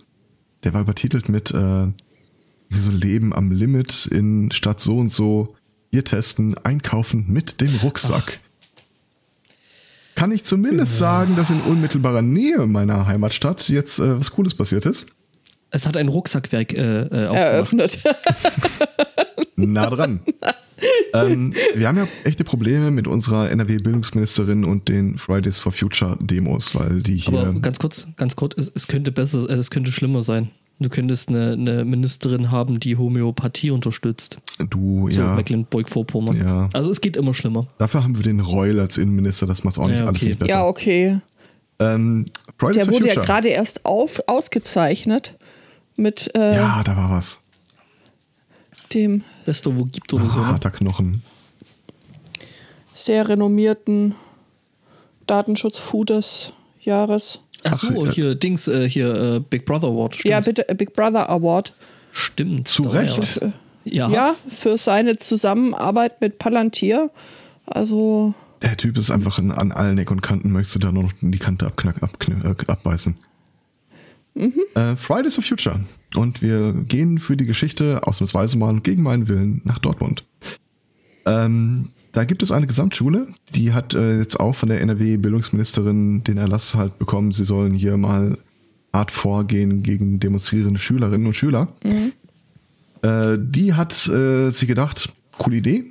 der war übertitelt mit äh, wie so Leben am Limit in Stadt so und so, wir testen, einkaufen mit dem Rucksack. Kann ich zumindest sagen, dass in unmittelbarer Nähe meiner Heimatstadt jetzt äh, was Cooles passiert ist? Es hat ein Rucksackwerk äh, äh, aufgemacht. Eröffnet. [LAUGHS] Nah dran. ähm, wir haben ja echte Probleme mit unserer NRW-Bildungsministerin und den Fridays for Future Demos, weil die hier. Aber ganz kurz, ganz kurz, es, es könnte besser, äh, es könnte schlimmer sein. Du könntest eine, eine Ministerin haben, die Homöopathie unterstützt. du, So ja. Mecklenburg-Vorpommern. Ja. Also es geht immer schlimmer. Dafür haben wir den Reul als Innenminister, das macht auch nicht Ja, alles okay. nicht besser. ja, okay. ähm, Der wurde ja Future. gerade erst auf, ausgezeichnet mit äh, ja, da war was. dem Bester, wo gibt oder so. Ah, Ne? harter Knochen. sehr renommierten Datenschutzfu des Jahres. Ach so, Ach, äh, hier Dings, äh, hier äh, Big Brother Award. Stimmt. Ja, bitte, äh, Big Brother Award. Stimmt. Zu Recht. ja. Ja. Ja, für seine Zusammenarbeit mit Palantir. Also, Der Typ ist einfach an, an allen Ecken und Kanten, möchtest du da nur noch die Kante abknack, abkn äh, abbeißen. Äh, Fridays for Future. Und wir gehen für die Geschichte ausnahmsweise mal gegen meinen Willen nach Dortmund. Ähm, da gibt es eine Gesamtschule, die hat äh, jetzt auch von der NRW-Bildungsministerin den Erlass halt bekommen, sie sollen hier mal hart vorgehen gegen demonstrierende Schülerinnen und Schüler. Äh, die hat äh, sich gedacht, coole Idee,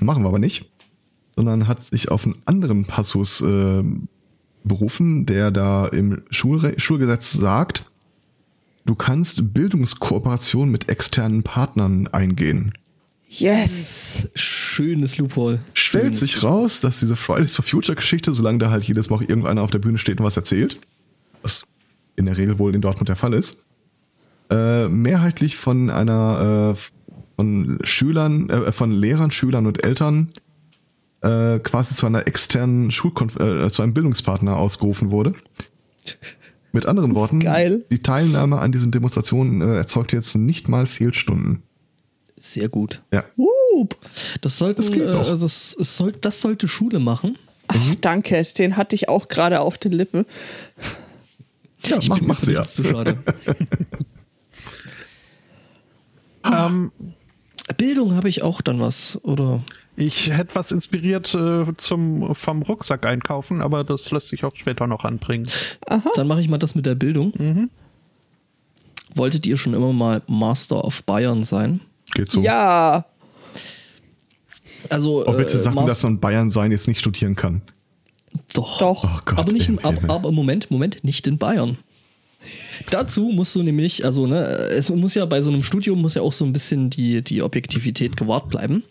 machen wir aber nicht sondern hat sich auf einen anderen Passus äh, berufen, der da im Schulre Schulgesetz sagt, du kannst Bildungskooperation mit externen Partnern eingehen. yes. Schönes Loophole. Stellt Schönes sich raus, dass diese Fridays for Future Geschichte, solange da halt jedes Mal auch irgendeiner auf der Bühne steht und was erzählt, was in der Regel wohl in Dortmund der Fall ist, äh, mehrheitlich von einer äh, von Schülern, äh, von Lehrern, Schülern und Eltern äh, quasi zu einer externen Schulkonf äh, zu einem Bildungspartner ausgerufen wurde. Mit anderen Worten, geil. die Teilnahme an diesen Demonstrationen äh, erzeugt jetzt nicht mal Fehlstunden. Sehr gut. Ja. Wup. Das sollten, Das äh, das, es soll, das sollte Schule machen. Ach, danke, den hatte ich auch gerade auf den Lippen. Ja, Ich macht, bin für sie ja. nichts zu schade. [LAUGHS] Ähm, Bildung habe ich auch dann was, oder? Ich hätte was inspiriert äh, zum vom Rucksack einkaufen, aber das lässt sich auch später noch anbringen. Dann mache ich mal das mit der Bildung. Mhm. Wolltet ihr schon immer mal Master of Bayern sein? Geht so. Ja, Also, Oh, bitte äh, sag mir, dass man Bayern sein jetzt nicht studieren kann. Doch. Doch. Oh Gott, aber nicht im ab, aber Moment, Moment, nicht in Bayern. Dazu musst du nämlich, also ne, es muss ja bei so einem Studium muss ja auch so ein bisschen die, die Objektivität gewahrt bleiben.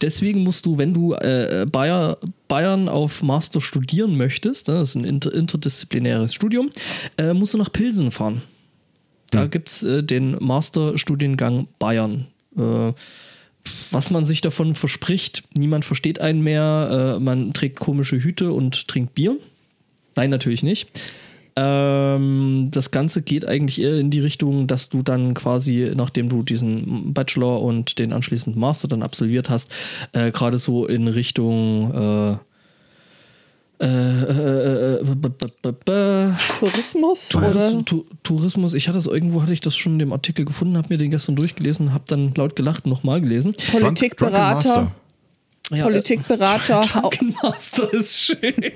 Deswegen musst du, wenn du äh, Bayer, Bayern auf Master studieren möchtest, ne, das ist ein inter, interdisziplinäres Studium, äh, musst du nach Pilsen fahren. Da gibt's äh, den Masterstudiengang Bayern. Äh, was man sich davon verspricht. Niemand versteht einen mehr. Äh, man trägt komische Hüte und trinkt Bier. Nein, natürlich nicht. Ähm, das Ganze geht eigentlich eher in die Richtung, dass du dann quasi, nachdem du diesen Bachelor und den anschließenden Master dann absolviert hast, äh, gerade so in Richtung äh, äh, äh, Tourismus Tourismus, oder? Tourismus. Ich hatte es irgendwo, hatte ich das schon in dem Artikel gefunden, habe mir den gestern durchgelesen, habe dann laut gelacht nochmal gelesen. Politikberater. Ja, Politikberater, Äh, Drunken Master ist schön.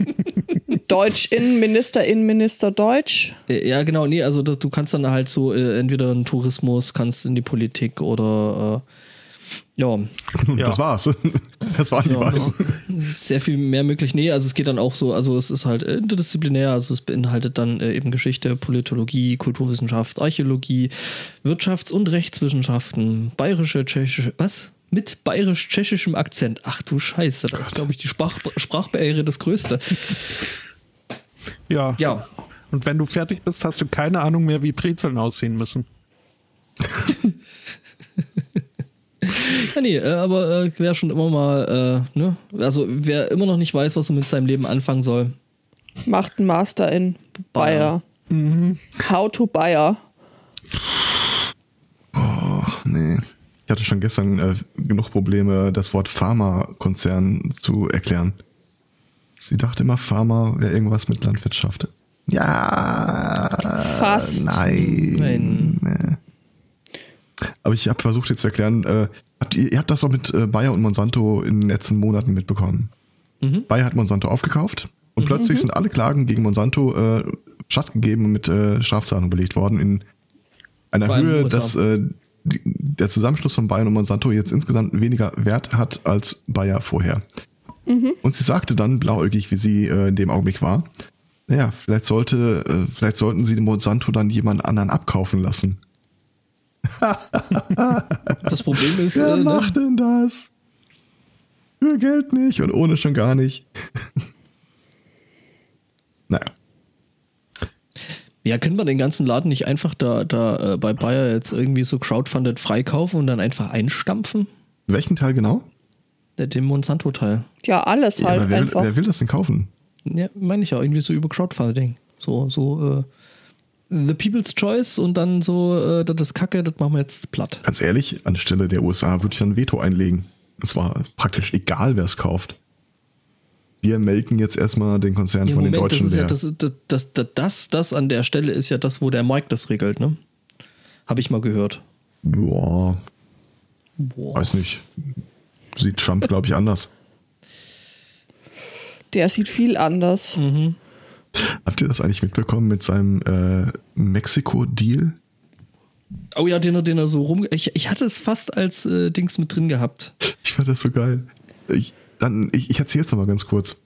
Deutsch, Innenminister, Innenminister Deutsch. Äh, Ja, genau, nee, also das, du kannst dann halt so äh, entweder in Tourismus, kannst in die Politik oder äh, ja, [LAUGHS] Ja. [LAUGHS] Das war's. Das waren die ja, ist sehr viel mehr möglich. Nee, also es geht dann auch so, also es ist halt interdisziplinär, also es beinhaltet dann äh, eben Geschichte, Politologie, Kulturwissenschaft, Archäologie, Wirtschafts- und Rechtswissenschaften, bayerische, tschechische, was? Mit bayerisch-tschechischem Akzent. Ach du Scheiße, das ist, glaube ich, die Sprach Sprachbarriere das Größte. Ja. Ja. Und wenn du fertig bist, hast du keine Ahnung mehr, wie Brezeln aussehen müssen. [LAUGHS] Ja, nee, äh, aber äh, wer schon immer mal, äh, ne, also wer immer noch nicht weiß, was er mit seinem Leben anfangen soll, Macht einen Master in Bayer. How to Bayer. Oh, nee. Ich hatte schon gestern äh, genug Probleme, das Wort Pharmakonzern zu erklären. Sie dachte immer, Pharma wäre irgendwas mit Landwirtschaft. Ja. Fast. Nein. Nein. Aber ich habe versucht jetzt zu erklären, äh, habt ihr, ihr habt das doch mit äh, Bayer und Monsanto in den letzten Monaten mitbekommen. Bayer hat Monsanto aufgekauft und plötzlich sind alle Klagen gegen Monsanto äh, stattgegeben und mit äh, Strafzahlungen belegt worden in einer Vor Höhe, dass äh, die, der Zusammenschluss von Bayer und Monsanto jetzt insgesamt weniger Wert hat als Bayer vorher. Und sie sagte dann, blauäugig wie sie äh, in dem Augenblick war, naja, vielleicht sollte, äh, vielleicht sollten sie den Monsanto dann jemand anderen abkaufen lassen. [LAUGHS] das Problem ist, Wer äh, ne, macht denn das? Für Geld nicht und ohne schon gar nicht. [LAUGHS] naja. ja, können wir den ganzen Laden nicht einfach da, da äh, bei Bayer jetzt irgendwie so crowdfunded freikaufen und dann einfach einstampfen? Welchen Teil genau? Der- Den Monsanto-Teil. Ja, alles Ja, halt aber wer, einfach. wer will das denn kaufen? Ja, meine ich ja, irgendwie so über Crowdfunding. So, so, äh, The People's Choice und dann so, äh, das ist Kacke, das machen wir jetzt platt. Ganz ehrlich, anstelle der USA würde ich dann ein Veto einlegen. Und zwar praktisch egal, wer es kauft. Wir melken jetzt erstmal den Konzern Ja, von den Moment, das Deutschen ist ja, das, das, das, das, das, das an der Stelle ist ja das, wo der Mike das regelt, ne? Habe ich mal gehört. Boah, Boah. weiß nicht. Sieht Trump, glaube ich, anders. Der sieht viel anders. Mhm. Habt ihr das eigentlich mitbekommen mit seinem äh, Mexiko-Deal? Oh ja, den er, den er so rum. Ich, ich hatte es fast als äh, Dings mit drin gehabt. Ich fand das so geil. Ich, dann, ich, ich erzähle es mal ganz kurz.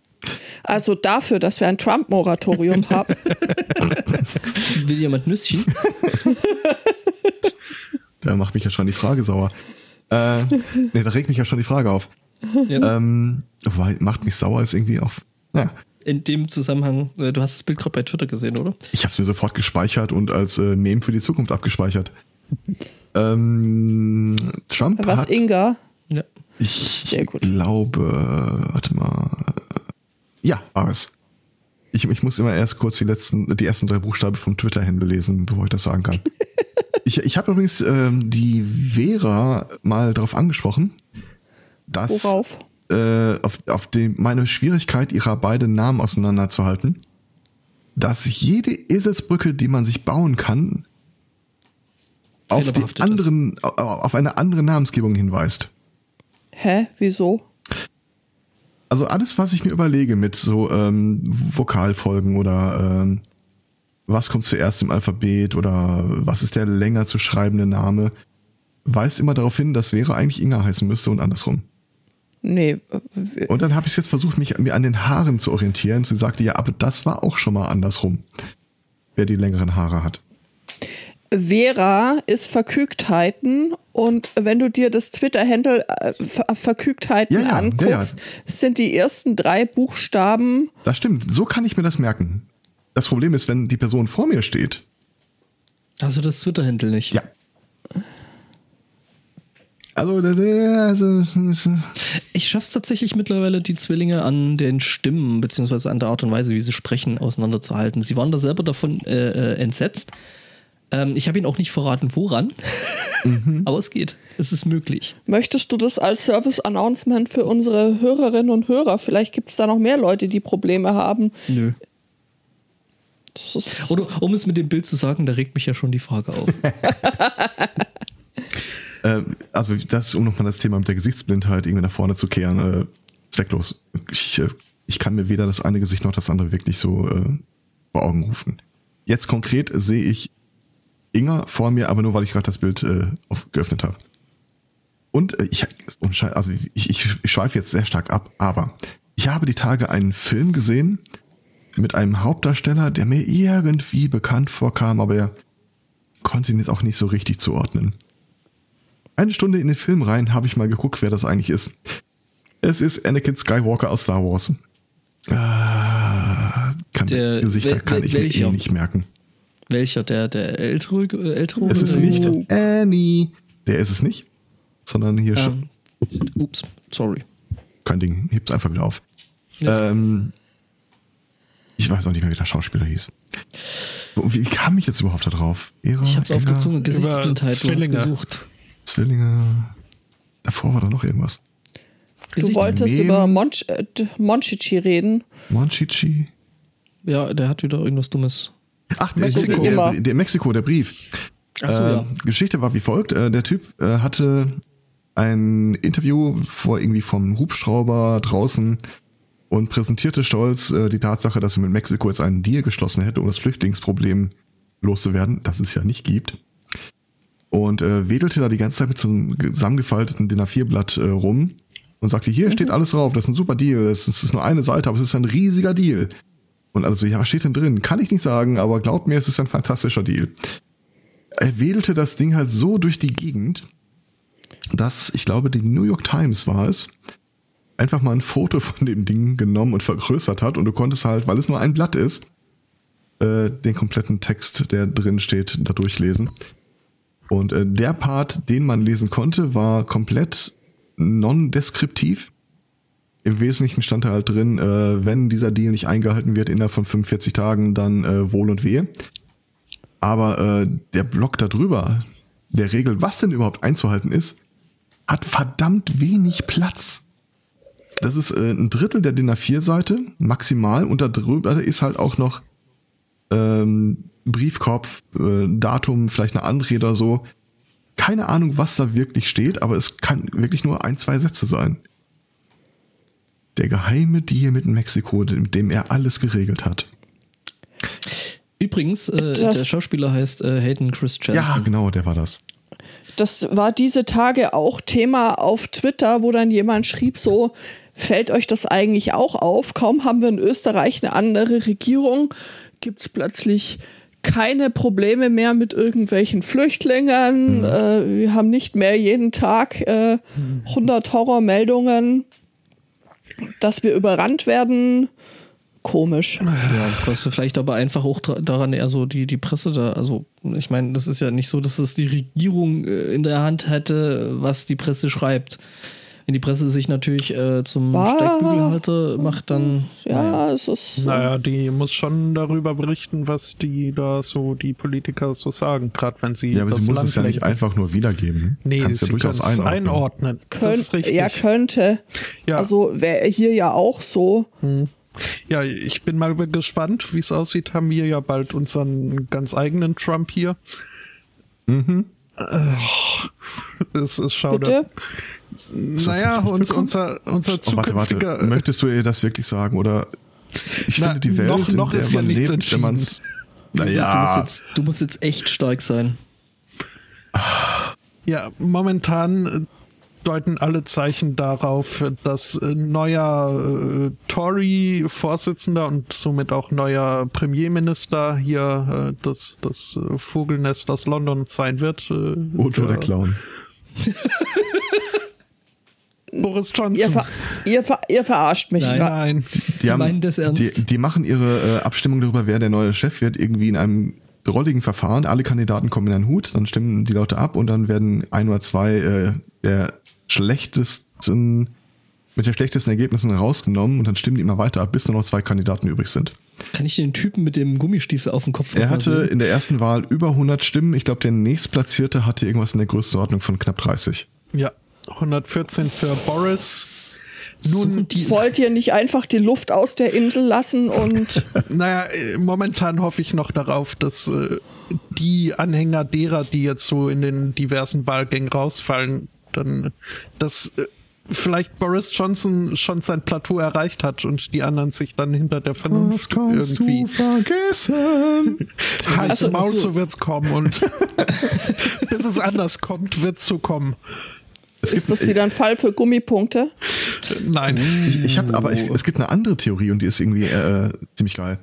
Also dafür, dass wir ein Trump-Moratorium haben. [LAUGHS] Will jemand Nüsschen? [LAUGHS] Da macht mich ja schon die Frage sauer. Äh, nee, da regt mich ja schon die Frage auf. Ja. Ähm, wobei, macht mich sauer ist irgendwie auch. Naja, In dem Zusammenhang, äh, du hast das Bild gerade bei Twitter gesehen, oder? ich habe es mir sofort gespeichert und als äh, Meme für die Zukunft abgespeichert. ähm, Trump Was hat, Inga? Ja. ich Sehr gut. glaube, warte mal, ja, war es. Ich, ich muss immer erst kurz die letzten, die ersten drei Buchstaben vom Twitter-Handle lesen, bevor ich das sagen kann. [LAUGHS] ich ich habe übrigens ähm, die Vera mal darauf angesprochen, dass Worauf? äh, auf, auf die, meine Schwierigkeit, ihrer beiden Namen auseinanderzuhalten, dass jede Eselsbrücke, die man sich bauen kann, auf die ist. anderen, au- auf eine andere Namensgebung hinweist. Hä? Wieso? Also alles, was ich mir überlege mit so ähm, Vokalfolgen oder ähm, was kommt zuerst im Alphabet oder was ist der länger zu schreibende Name, weist immer darauf hin, dass wäre eigentlich Inga heißen müsste und andersrum. Nee. äh, Und dann habe ich jetzt versucht, mich mir an den Haaren zu orientieren. Sie sagte, ja, aber das war auch schon mal andersrum. Wer die längeren Haare hat. Vera ist Verkügtheiten und wenn du dir das Twitter-Handle äh, Ver Verkügtheiten Ja, ja, anguckst, ja, sind die ersten drei Buchstaben Das stimmt, so kann ich mir das merken. Das Problem ist, wenn die Person vor mir steht. Hast du das Twitter-Handle nicht? Ja. Also, das, also, Ich schaffe es tatsächlich mittlerweile, die Zwillinge an den Stimmen beziehungsweise an der Art und Weise, wie sie sprechen, auseinanderzuhalten. Sie waren da selber davon äh, äh, entsetzt. Ähm, ich habe ihnen auch nicht verraten, woran. [LAUGHS] Aber es geht. Es ist möglich. Möchtest du das als Service-Announcement für unsere Hörerinnen und Hörer? Vielleicht gibt es da noch mehr Leute, die Probleme haben. Nö. Oder um es mit dem Bild zu sagen, da regt mich ja schon die Frage auf. [LAUGHS] äh, also das, um nochmal das Thema mit der Gesichtsblindheit irgendwie nach vorne zu kehren, äh, zwecklos. Ich, äh, ich kann mir weder das eine Gesicht noch das andere wirklich so äh, vor Augen rufen. Jetzt konkret sehe ich Inga vor mir, aber nur weil ich gerade das Bild äh, auf, geöffnet habe. Und äh, ich, also ich, ich, ich schweife jetzt sehr stark ab, aber ich habe die Tage einen Film gesehen mit einem Hauptdarsteller, der mir irgendwie bekannt vorkam, aber er konnte ihn jetzt auch nicht so richtig zuordnen. Eine Stunde in den Film rein habe ich mal geguckt, wer das eigentlich ist. Es ist Anakin Skywalker aus Star Wars. Ah, kann Der- Gesichter wel- kann ich mir eh nicht merken. Welcher? Der, der ältere? ältere Es ist nicht Annie. Der ist es nicht, sondern hier schon. Ähm, ups, sorry. Kein Ding, hebt's einfach wieder auf. Ähm, ich weiß auch nicht mehr, wie der Schauspieler hieß. Wie kam ich jetzt überhaupt da drauf? Ich hab's auf der Zunge. Gesichtsblindheit, Zwillinge. gesucht. Zwillinge. Davor war da noch irgendwas. du wolltest Mem- über Monch, äh, Monchichi reden. Monchichi. Ja, der hat wieder irgendwas Dummes. Ach, der Mexiko. Der, der Mexiko, der Brief. Ach so, äh, ja. Geschichte war wie folgt. Äh, der Typ äh, hatte ein Interview vor irgendwie vom Hubschrauber draußen und präsentierte stolz äh, die Tatsache, dass er mit Mexiko jetzt einen Deal geschlossen hätte, um das Flüchtlingsproblem loszuwerden, das es ja nicht gibt. Und äh, wedelte da die ganze Zeit mit so einem zusammengefalteten DIN A4-Blatt äh, rum und sagte, hier steht alles drauf, das ist ein super Deal, es ist, es ist nur eine Seite, aber es ist ein riesiger Deal. Und also, ja, was steht denn drin? Kann ich nicht sagen, aber glaubt mir, es ist ein fantastischer Deal. Er wedelte das Ding halt so durch die Gegend, dass, ich glaube, die New York Times war es, einfach mal ein Foto von dem Ding genommen und vergrößert hat und du konntest halt, weil es nur ein Blatt ist, äh, den kompletten Text, der drin steht, da durchlesen. Und äh, der Part, den man lesen konnte, war komplett non-deskriptiv. Im Wesentlichen stand da halt drin, äh, wenn dieser Deal nicht eingehalten wird innerhalb von 45 Tagen, dann äh, wohl und wehe. Aber äh, der Block da drüber, der regelt, was denn überhaupt einzuhalten ist, hat verdammt wenig Platz. Das ist äh, ein Drittel der DIN A4-Seite, maximal. Und da drüber ist halt auch noch ähm, Briefkopf, äh, Datum, vielleicht eine Anrede oder so. Keine Ahnung, was da wirklich steht, aber es kann wirklich nur ein, zwei Sätze sein. Der geheime Deal mit Mexiko, mit dem er alles geregelt hat. Übrigens, äh, der Schauspieler heißt äh, Hayden Christensen. Ja, genau, der war das. Das war diese Tage auch Thema auf Twitter, wo dann jemand schrieb so, fällt euch das eigentlich auch auf? Kaum haben wir in Österreich eine andere Regierung, gibt es plötzlich keine Probleme mehr mit irgendwelchen Flüchtlingen. Äh, wir haben nicht mehr jeden Tag äh, 100 Horrormeldungen, dass wir überrannt werden. Komisch. Ja, das ist vielleicht aber einfach auch daran eher so die, die Presse da. Also, ich meine, das ist ja nicht so, dass es die Regierung äh, in der Hand hätte, was die Presse schreibt. Wenn die Presse sich natürlich äh, zum War- Steigbügelhalter macht, dann. Ja, es ist. äh, Naja, die muss schon darüber berichten, was die da so, die Politiker so sagen, gerade wenn sie Ja, aber das sie muss Land es ja nicht lenken. einfach nur wiedergeben. Nee, Kannst sie ja durchaus können es einordnen. einordnen. Das Könnt, ist richtig. ja, könnte. Ja. Also wäre hier ja auch so. Ja, ich bin mal gespannt, wie es aussieht. Haben wir ja bald unseren ganz eigenen Trump hier. Mhm. [LAUGHS] Es ist schade. Bitte? Naja, uns, unser, unser Oh, warte, zukünftiger. warte. Möchtest du ihr das wirklich sagen? Oder ich Na, finde die Welt, noch- noch in der ist ja man nichts lebt, wenn man's. Naja, Du, musst jetzt, du musst jetzt echt stark sein. Ja, momentan äh, deuten alle Zeichen darauf, dass äh, neuer äh, Tory-Vorsitzender und somit auch neuer Premierminister hier äh, das, das äh, Vogelnest aus London sein wird. Äh, Ojo der äh, Clown. [LAUGHS] Boris Ihr, Johnson. ver ihr, ver ihr verarscht mich Nein. gerade. Nein. Die, haben, meinen das ernst? Die, die machen ihre äh, Abstimmung darüber, wer der neue Chef wird, irgendwie in einem drolligen Verfahren. Alle Kandidaten kommen in einen Hut, dann stimmen die Leute ab und dann werden ein oder zwei äh, der schlechtesten, mit den schlechtesten Ergebnissen rausgenommen und dann stimmen die immer weiter ab, bis nur noch zwei Kandidaten übrig sind. Kann ich den Typen mit dem Gummistiefel auf dem Kopf Er hatte sehen? in der ersten Wahl über 100 Stimmen. Ich glaube, der nächstplatzierte hatte irgendwas in der Größenordnung von knapp 30. Ja, 114 für Boris. Suchen die Wollt ihr nicht einfach die Luft aus der Insel lassen und [LAUGHS] Naja, momentan hoffe ich noch darauf, dass äh, die Anhänger derer, die jetzt so in den diversen Wahlgängen rausfallen, dann, dass äh, vielleicht Boris Johnson schon sein Plateau erreicht hat und die anderen sich dann hinter der Vernunft irgendwie vergessen? [LAUGHS] Halt's Also- Maul, so wird's kommen und [LAUGHS] bis es anders kommt, wird's so kommen. Es ist das wieder ein Fall für Gummipunkte? Nein. Ich, ich habe, aber ich, es gibt eine andere Theorie und die ist irgendwie äh, ziemlich geil.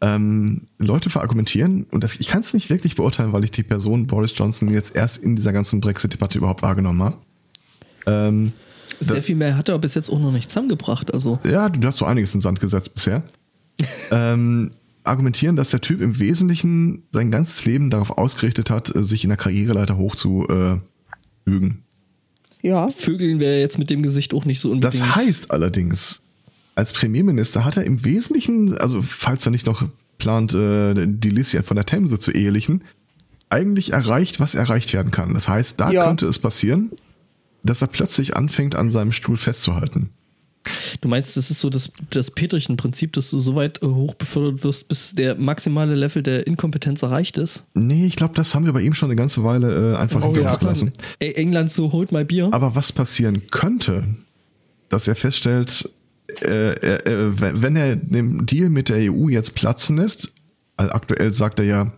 Ähm, Leute verargumentieren, und das, ich kann es nicht wirklich beurteilen, weil ich die Person Boris Johnson jetzt erst in dieser ganzen Brexit-Debatte überhaupt wahrgenommen habe. Ähm, Sehr viel mehr hat er bis jetzt auch noch nicht zusammengebracht. Also ja, du hast so einiges in den Sand gesetzt bisher. [LAUGHS] ähm, argumentieren, dass der Typ im Wesentlichen sein ganzes Leben darauf ausgerichtet hat, äh, sich in der Karriereleiter hoch zu äh. Ja. Vögeln wäre jetzt mit dem Gesicht auch nicht so Das unbedingt. heißt allerdings, als Premierminister hat er im Wesentlichen, also falls er nicht noch plant, äh, die Licia von der Themse zu ehelichen, eigentlich erreicht, was erreicht werden kann. Das heißt, da Ja. könnte es passieren, dass er plötzlich anfängt, an seinem Stuhl festzuhalten. Du meinst, das ist so das, das Peterchen-Prinzip, dass du so weit äh, hoch befördert wirst, bis der maximale Level der Inkompetenz erreicht ist? Nee, ich glaube, das haben wir bei ihm schon eine ganze Weile äh, einfach Oh hinter ja. uns gelassen. Ey, England so, holt mal Bier. Aber was passieren könnte, dass er feststellt, äh, äh, wenn wenn er den Deal mit der EU jetzt platzen lässt, weil aktuell sagt er ja,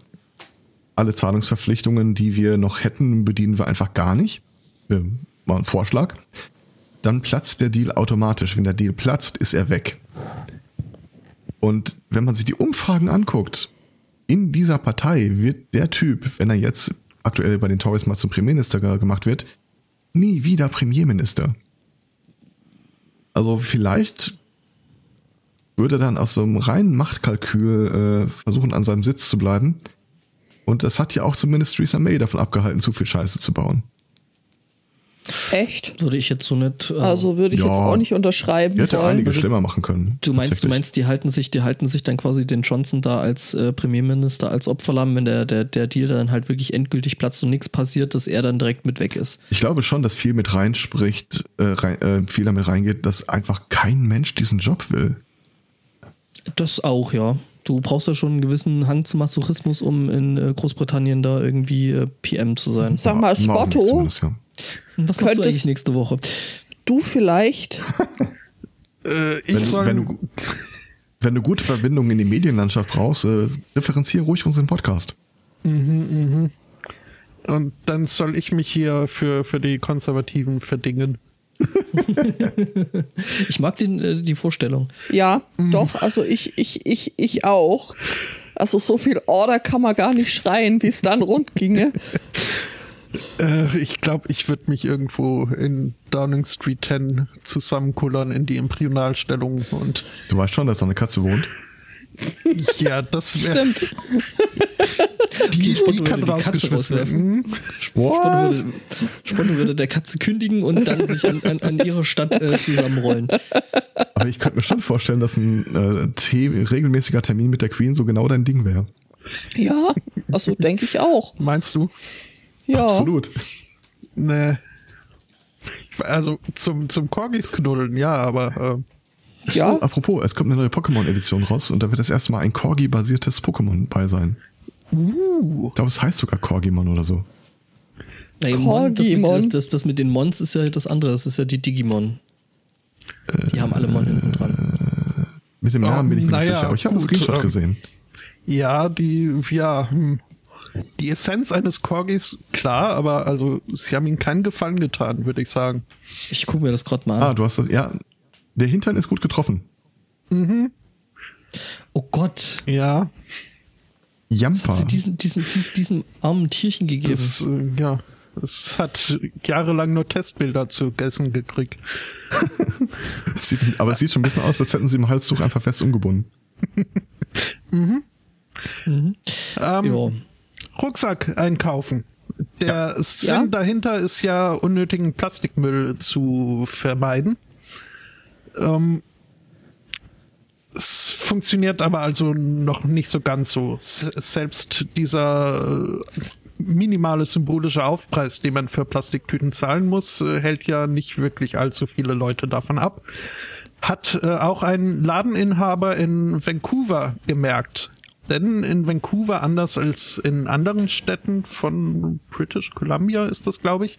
alle Zahlungsverpflichtungen, die wir noch hätten, bedienen wir einfach gar nicht. Wir machen einen Vorschlag. Dann platzt der Deal automatisch. Wenn der Deal platzt, ist er weg. Und wenn man sich die Umfragen anguckt, in dieser Partei wird der Typ, wenn er jetzt aktuell bei den Tories mal zum Premierminister ge- gemacht wird, nie wieder Premierminister. Also vielleicht würde er dann aus so einem reinen Machtkalkül äh, versuchen, an seinem Sitz zu bleiben. Und das hat ja auch zumindest Theresa May davon abgehalten, zu viel Scheiße zu bauen. Echt? Würde ich jetzt so nicht. äh, Also würde ich Ja. jetzt auch nicht unterschreiben Die hätte wollen. einiges schlimmer machen können. Du meinst, du meinst, die halten sich, die halten sich dann quasi den Johnson da als äh, Premierminister als Opferlamm, wenn der, der, der Deal dann halt wirklich endgültig platzt und nichts passiert, dass er dann direkt mit weg ist. Ich glaube schon, dass viel mit reinspricht, äh, rein, äh, viel damit reingeht, dass einfach kein Mensch diesen Job will. Das auch, ja. Du brauchst ja schon einen gewissen Hang zum Masochismus, um in äh, Großbritannien da irgendwie äh, PM zu sein. Sag mal, Spotto, ja. Und was machst du könntest- eigentlich nächste Woche? du vielleicht [LAUGHS] Äh, ich Wenn, soll. wenn, du, [LAUGHS] wenn du gute Verbindungen in die Medienlandschaft brauchst, äh, differenziere ruhig unseren Podcast. und dann soll ich mich hier für, für die Konservativen verdingen. [LAUGHS] Ich mag den, äh, die Vorstellung. Ja, doch, also ich, ich, ich, ich auch. Also so viel Order kann man gar nicht schreien, wie es dann rund ginge. Äh, ich glaube, ich würde mich irgendwo in Downing Street 10 zusammenkullern in die Embryonalstellung und Du weißt schon, dass da eine Katze wohnt. ja, das wäre. Stimmt. Die, die kann würde die Katze rausgeschmissen werden. Spotto würde, der Katze kündigen und dann sich an, an, an ihrer Stadt äh, zusammenrollen. Aber ich könnte mir schon vorstellen, dass ein äh, regelmäßiger Termin mit der Queen so genau dein Ding wäre. Ja, also denke ich auch. Meinst du? Ja. Absolut. [LAUGHS] Nee. Also zum, zum Corgis knuddeln, ja, aber Ja, Apropos, es kommt eine neue Pokémon-Edition raus und da wird das erste Mal ein Corgi-basiertes Pokémon bei sein. uh, Ich glaube, es heißt sogar Corgimon oder so. Ja, Mon, das, mit, Corgimon. das, das, das mit den Mons ist ja das andere, das ist ja die Digimon. Die haben alle Mon hinten dran. Mit dem Namen bin ich mir nicht naja, sicher, aber ich habe einen Screenshot ähm, gesehen. ja, die, ja, hm. Die Essenz eines Corgis, klar, aber also sie haben ihnen keinen Gefallen getan, würde ich sagen. Ich gucke mir das gerade mal Ah, an. du hast das, ja, der Hintern ist gut getroffen. Oh Gott. Ja, Jampa. Hat sie diesen, diesen, diesen, diesem armen Tierchen gegeben? das, äh, ja, es hat jahrelang nur Testbilder zu Gessen gekriegt. [LAUGHS] Sieht, aber es sieht schon ein bisschen aus, als hätten sie im Halstuch einfach fest umgebunden. [LAUGHS] Ähm, ja. Rucksack einkaufen. Der Sinn Ja. dahinter ist ja, unnötigen Plastikmüll zu vermeiden. Ähm, es funktioniert aber also noch nicht so ganz so. S selbst dieser äh, minimale symbolische Aufpreis, den man für Plastiktüten zahlen muss, äh, hält ja nicht wirklich allzu viele Leute davon ab. Hat äh, auch ein Ladeninhaber in Vancouver gemerkt. Denn in Vancouver, anders als in anderen Städten von British Columbia ist das, glaube ich,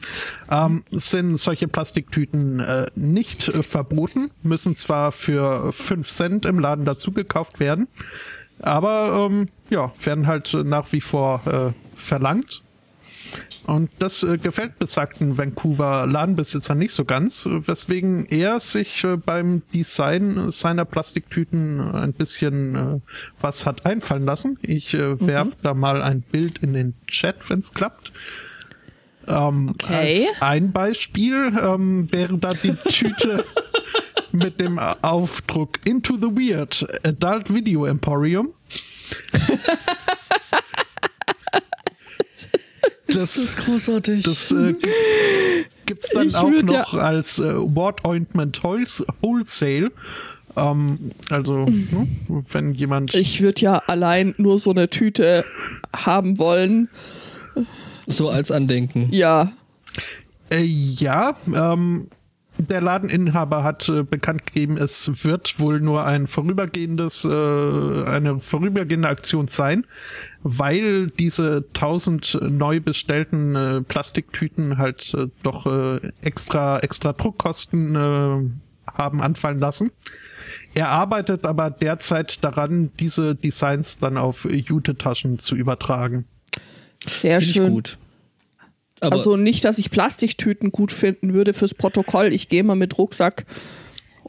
ähm, sind solche Plastiktüten äh, nicht äh, verboten, müssen zwar für 5 Cent im Laden dazu gekauft werden, aber ähm, ja, werden halt nach wie vor äh, verlangt. Und das äh, gefällt besagten Vancouver Ladenbesitzer nicht so ganz, äh, weswegen er sich äh, beim Design seiner Plastiktüten ein bisschen äh, was hat einfallen lassen. Ich äh, werf da mal ein Bild in den Chat, wenn es klappt. Ähm, Okay. Als ein Beispiel ähm, wäre da die Tüte [LAUGHS] mit dem Aufdruck Into the Weird Adult Video Emporium. [LAUGHS] Das, großartig. das äh, gibt's dann Ich auch noch als äh, Wort Ointment Wholes- Wholesale. Ähm, also, ne, wenn jemand Ich würde ja allein nur so eine Tüte haben wollen. so als Andenken. Ja. Äh, ja, ähm, der Ladeninhaber hat äh, bekannt gegeben, es wird wohl nur ein vorübergehendes, äh, eine vorübergehende Aktion sein, weil diese 1000 neu bestellten äh, Plastiktüten halt äh, doch äh, extra, extra Druckkosten äh, haben anfallen lassen. Er arbeitet aber derzeit daran, diese Designs dann auf Jute-Taschen zu übertragen. Sehr Finde ich schön. gut. Aber also nicht, dass ich Plastiktüten gut finden würde fürs Protokoll. Ich gehe mal mit Rucksack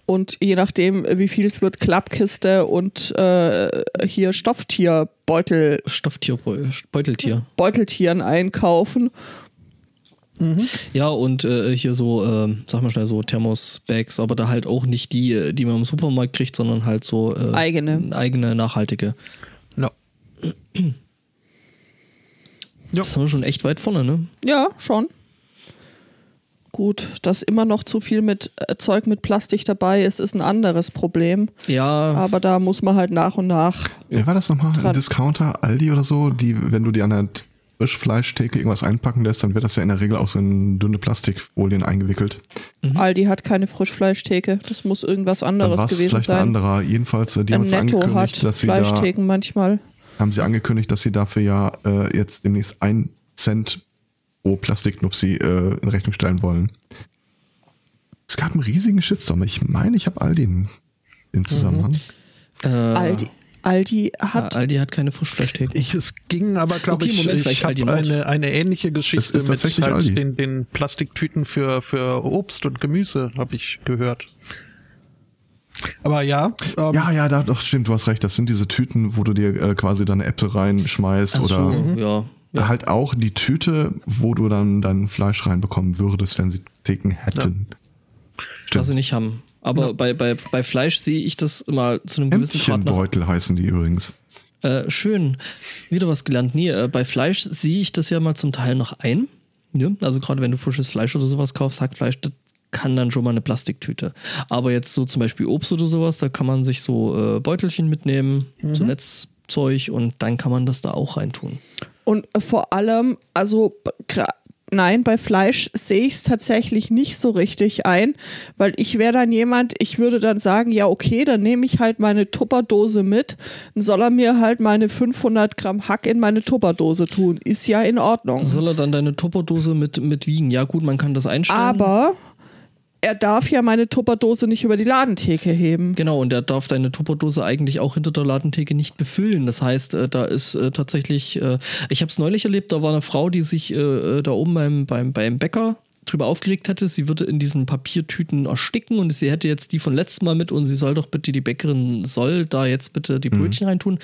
und je nachdem, wie viel es wird, Klappkiste und äh, hier Stofftierbeutel, Stofftierbeuteltier. Beuteltieren einkaufen. Ja, und äh, hier so, äh, sag mal schnell, so Thermos-Bags, aber da halt auch nicht die, äh, die man im Supermarkt kriegt, sondern halt so äh, Eigene. eigene, nachhaltige. No. Ja. Das sind wir schon echt weit vorne, ne? Ja, schon. Gut, dass immer noch zu viel mit äh, Zeug mit Plastik dabei ist, ist ein anderes Problem. Ja, Aber da muss man halt nach und nach. Wer war das nochmal? Ein Dran. Discounter, Aldi oder so, die, wenn du die an der Frischfleischtheke irgendwas einpacken lässt, dann wird das ja in der Regel auch so in dünne Plastikfolien eingewickelt. Aldi hat keine Frischfleischtheke. Das muss irgendwas anderes war es gewesen vielleicht ein sein. anderer. Jedenfalls, äh, die haben Im es Netto angekündigt, hat dass sie da, Fleischtheken manchmal. Haben sie angekündigt, dass sie dafür ja äh, jetzt demnächst ein Cent pro Plastiknupsi äh, in Rechnung stellen wollen. Es gab einen riesigen Shitstorm. Ich meine, ich habe Aldi im, im Zusammenhang. äh, Aldi, Aldi hat. Aldi hat keine Frischfleischtheke. Ich, es ging aber, glaube Okay, ich, Moment, ich habe eine, eine ähnliche Es Geschichte ist mit halt den, den Plastiktüten für, für Obst und Gemüse, habe ich gehört. Aber ja, ähm, Ja, ja, da, doch, stimmt, du hast recht. Das sind diese Tüten, wo du dir äh, quasi deine Äpfel reinschmeißt Ach oder ja. ja. halt auch die Tüte, wo du dann dein Fleisch reinbekommen würdest, wenn sie Theken hätten. was sie nicht haben. Aber bei, bei, bei Fleisch sehe ich das immer zu einem gewissen Grad. Hämtchenbeutel heißen die übrigens. Äh, schön. Wieder was gelernt. Nee, äh, bei Fleisch sehe ich das ja mal zum Teil noch ein. Ja? Also gerade wenn du frisches Fleisch oder sowas kaufst, Hackfleisch, das kann dann schon mal eine Plastiktüte. Aber jetzt so zum Beispiel Obst oder sowas, da kann man sich so äh, Beutelchen mitnehmen, so Netzzeug und dann kann man das da auch reintun. Und vor allem, also nein, bei Fleisch sehe ich es tatsächlich nicht so richtig ein, weil ich wäre dann jemand, ich würde dann sagen, ja okay, dann nehme ich halt meine Tupperdose mit, dann soll er mir halt meine 500 Gramm Hack in meine Tupperdose tun, ist ja in Ordnung. Soll er dann deine Tupperdose mit, mit wiegen? Ja gut, man kann das einstellen. Aber er darf ja meine Tupperdose nicht über die Ladentheke heben. Genau, und er darf deine Tupperdose eigentlich auch hinter der Ladentheke nicht befüllen. Das heißt, äh, da ist äh, tatsächlich, äh, ich habe es neulich erlebt, da war eine Frau, die sich äh, äh, da oben beim, beim, beim Bäcker drüber aufgeregt hätte, sie würde in diesen Papiertüten ersticken und sie hätte jetzt die von letztem Mal mit und sie soll doch bitte, die Bäckerin soll da jetzt bitte die Brötchen reintun.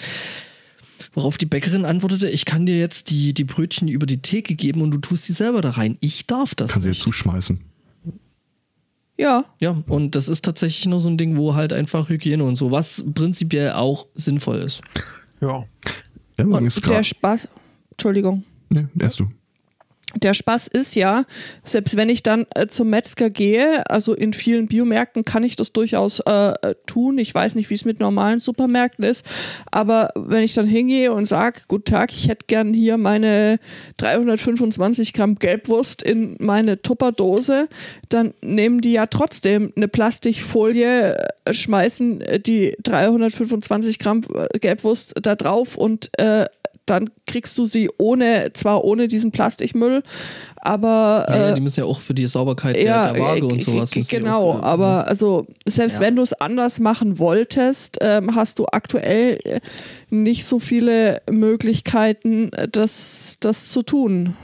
Worauf die Bäckerin antwortete, ich kann dir jetzt die, die Brötchen über die Theke geben und du tust sie selber da rein. Ich darf das Kann sie dir nicht. zuschmeißen. Ja, Ja, und das ist tatsächlich nur so ein Ding, wo halt einfach Hygiene und so, was prinzipiell auch sinnvoll ist. ja. Übrigens und der. Spaß, Entschuldigung. Nee, erst du. Der Spaß ist ja, selbst wenn ich dann äh, zum Metzger gehe, also in vielen Biomärkten kann ich das durchaus äh, äh tun. Ich weiß nicht, wie es mit normalen Supermärkten ist, aber wenn ich dann hingehe und sage, guten Tag, ich hätte gern hier meine 325 Gramm Gelbwurst in meine Tupperdose, dann nehmen die ja trotzdem eine Plastikfolie, äh, schmeißen die 325 Gramm Gelbwurst da drauf und äh, dann kriegst du sie ohne, zwar ohne diesen Plastikmüll, aber. Ja, äh, die müssen ja auch für die Sauberkeit ja, der, der Waage und sowas. Genau, auch, aber also selbst ja. wenn du es anders machen wolltest, ähm, hast du aktuell nicht so viele Möglichkeiten, das, das zu tun.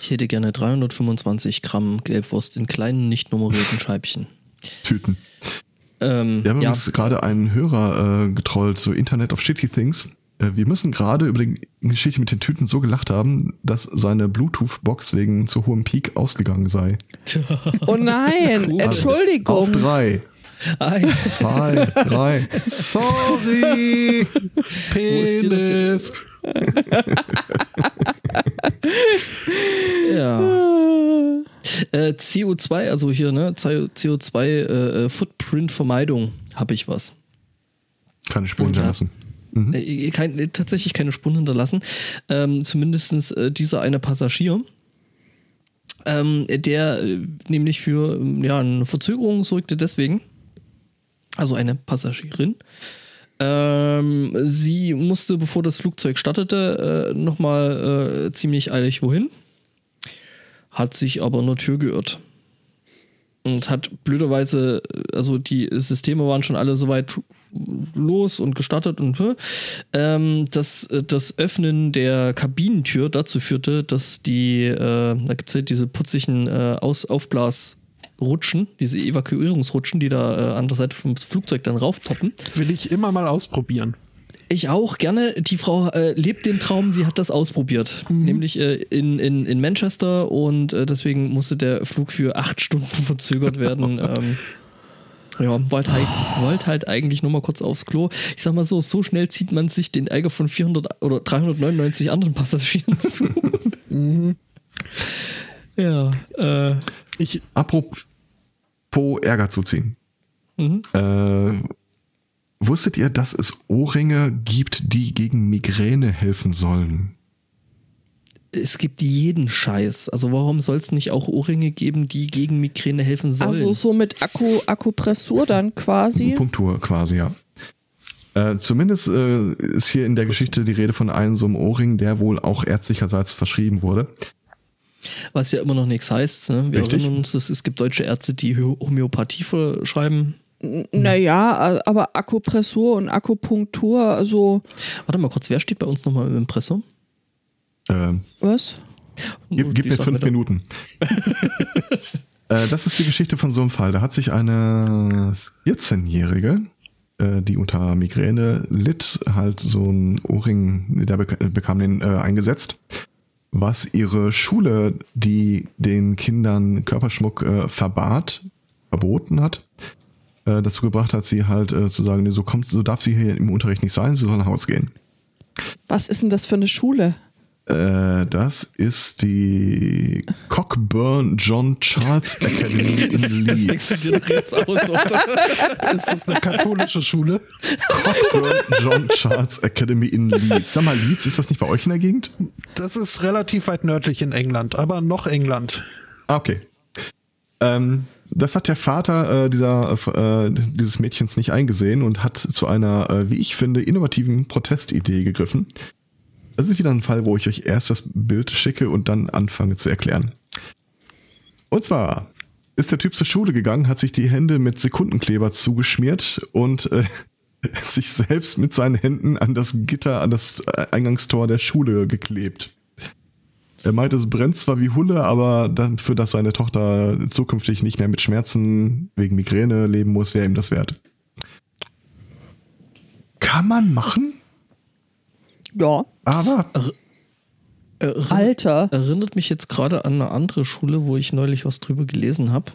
Ich hätte gerne 325 Gramm Gelbwurst in kleinen, nicht nummerierten Scheibchen. Tüten. Ähm, Wir haben ja. gerade einen Hörer äh, getrollt, so Internet of Shitty Things. Äh, wir müssen gerade über die Geschichte mit den Tüten so gelacht haben, dass seine Bluetooth-Box wegen zu hohem Peak ausgegangen sei. Oh nein, cool. Entschuldigung. Auf drei. Eins, zwei, drei. Sorry. [LAUGHS] Penis. ja. Äh, CO2, also hier, ne? CO2-Footprint-Vermeidung, äh, äh habe ich was. Keine Spuren hinterlassen. Ja. Mhm. Äh, kein, äh, tatsächlich keine Spuren hinterlassen. Ähm, Zumindest äh, dieser eine Passagier. Ähm, der äh, nämlich für ja, eine Verzögerung sorgte deswegen, also eine Passagierin, ähm, sie musste, bevor das Flugzeug startete, äh, nochmal äh, ziemlich eilig wohin, hat sich aber nur Tür geirrt und hat blöderweise, also die Systeme waren schon alle soweit los und gestartet und ähm, dass das Öffnen der Kabinentür dazu führte, dass die, äh, da gibt es halt diese putzigen äh, Aus Aufblasrutschen, diese Evakuierungsrutschen, die da äh, an der Seite vom Flugzeug dann raufpoppen. Will ich immer mal ausprobieren. Ich auch gerne. Die Frau äh, lebt den Traum, sie hat das ausprobiert. Mhm. Nämlich äh, in, in, in Manchester und äh, deswegen musste der Flug für acht Stunden [LAUGHS] verzögert werden. ähm, ja, wollte halt, wollt halt eigentlich nur mal kurz aufs Klo. Ich sag mal so, so schnell zieht man sich den Ärger von 400 oder 399 anderen Passagieren [LAUGHS] zu. mhm. Ja, äh. Ich, apropos Ärger zuziehen. Mhm. Äh, Wusstet ihr, dass es Ohrringe gibt, die gegen Migräne helfen sollen? Es gibt jeden Scheiß. Also warum soll es nicht auch Ohrringe geben, die gegen Migräne helfen sollen? Also so mit Akku, Akupressur dann quasi? Punktur quasi, ja. Äh, zumindest äh, ist hier in der Geschichte die Rede von einem so einem Ohrring, der wohl auch ärztlicherseits verschrieben wurde. Was ja immer noch nichts heißt. Ne? Wir Richtig. erinnern uns, es gibt deutsche Ärzte, die Homöopathie verschreiben. Naja, aber Akupressur und Akupunktur, also. Warte mal kurz, wer steht bei uns nochmal im Impressum? Ähm, Was? Gib, gib mir fünf Minuten. [LAUGHS] äh, das ist die Geschichte von so einem Fall. Da hat sich eine 14-Jährige, äh, die unter Migräne litt, halt so ein Ohrring, der bekam den äh, eingesetzt, was ihre Schule, die den Kindern Körperschmuck äh, verbat, verboten hat äh, dazu gebracht hat, sie halt äh, zu sagen, nee, so kommt, so darf sie hier im Unterricht nicht sein, sie soll nach Hause gehen. Was ist denn das für eine Schule? Äh, das ist die Cockburn John Charles [LAUGHS] Academy in Leeds. Das dir doch jetzt aus, oder? [LAUGHS] ist das eine katholische Schule? Cockburn John Charles Academy in Leeds. Sag mal, Leeds, ist das nicht bei euch in der Gegend? Das ist relativ weit nördlich in England, aber noch England. Ah, okay. Ähm, das hat der Vater äh, dieser, äh, dieses Mädchens nicht eingesehen und hat zu einer, äh, wie ich finde, innovativen Protestidee gegriffen. Das ist wieder ein Fall, wo ich euch erst das Bild schicke und dann anfange zu erklären. Und zwar ist der Typ zur Schule gegangen, hat sich die Hände mit Sekundenkleber zugeschmiert und äh, [LAUGHS] sich selbst mit seinen Händen an das Gitter, an das Eingangstor der Schule geklebt. Er meinte, es brennt zwar wie Hulle, aber dafür, dass seine Tochter zukünftig nicht mehr mit Schmerzen wegen Migräne leben muss, wäre ihm das wert. Kann man machen? Ja. Aber. Er, Alter. Erinnert mich jetzt gerade an eine andere Schule, wo ich neulich was drüber gelesen habe.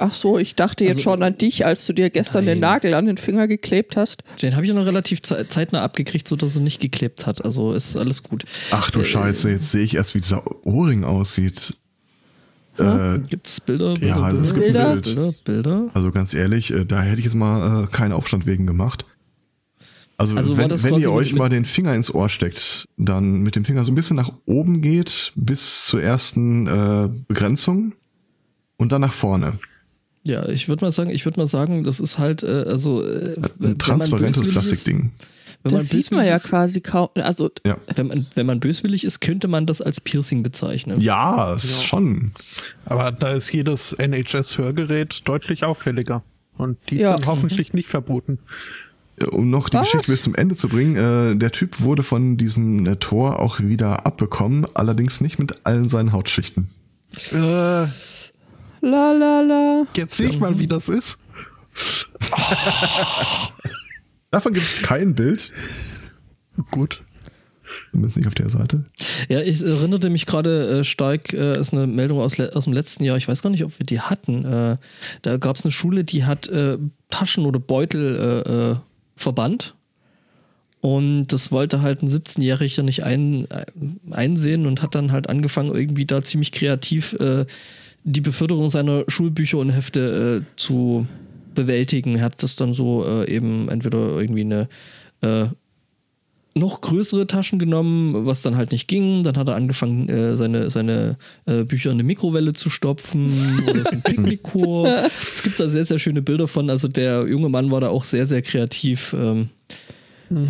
Ach so, ich dachte jetzt Also- schon an dich, als du dir gestern den Nein. Nagel an den Finger geklebt hast. Den habe ich ja noch relativ ze- zeitnah abgekriegt, sodass er nicht geklebt hat. Also ist alles gut. Ach du Scheiße, jetzt sehe ich erst, wie dieser Ohrring aussieht. Äh, Gibt es Bilder, Bilder, Ja, Bilder, es gibt ein Bild. Bilder, Bilder? also ganz ehrlich, äh, da hätte ich jetzt mal äh, keinen Aufstand wegen gemacht. Also, Also wenn, wenn ihr euch mal den Finger ins Ohr steckt, dann mit dem Finger so ein bisschen nach oben geht bis zur ersten äh, Begrenzung und dann nach vorne. Ja, ich würde mal sagen, ich würde mal sagen, das ist halt äh, also äh, Ein transparentes Plastikding. Wenn man Das sieht man ja böswillig ist- quasi kaum. Also, Ja. Wenn man, wenn man böswillig ist, könnte man das als Piercing bezeichnen. Ja, ist schon. Aber da ist jedes NHS-Hörgerät deutlich auffälliger. Und die Ja. sind hoffentlich nicht verboten. Äh, Um noch die Was? Geschichte bis zum Ende zu bringen, äh, der Typ wurde von diesem äh, Tor auch wieder abbekommen, allerdings nicht mit allen seinen Hautschichten. Äh, la la la. jetzt sehe ich mal, wie das ist. [LAUGHS] Davon gibt es kein Bild. Gut. Zumindest nicht auf der Seite. Ja, ich erinnerte mich gerade äh, stark, äh, ist eine Meldung aus, aus dem letzten Jahr, ich weiß gar nicht, ob wir die hatten. Äh, da gab es eine Schule, die hat äh, Taschen oder Beutel äh, äh, verbannt. Und das wollte halt ein 17-Jähriger nicht ein, äh, einsehen und hat dann halt angefangen, irgendwie da ziemlich kreativ äh, die Beförderung seiner Schulbücher und Hefte äh, zu bewältigen. Er hat das dann so äh, eben entweder irgendwie eine äh, noch größere Taschen genommen, was dann halt nicht ging. Dann hat er angefangen, äh, seine, seine äh, Bücher in eine Mikrowelle zu stopfen oder so ein Picknickkorb. [LAUGHS] es gibt da sehr, sehr schöne Bilder von. Also der junge Mann war da auch sehr, sehr kreativ. Ähm,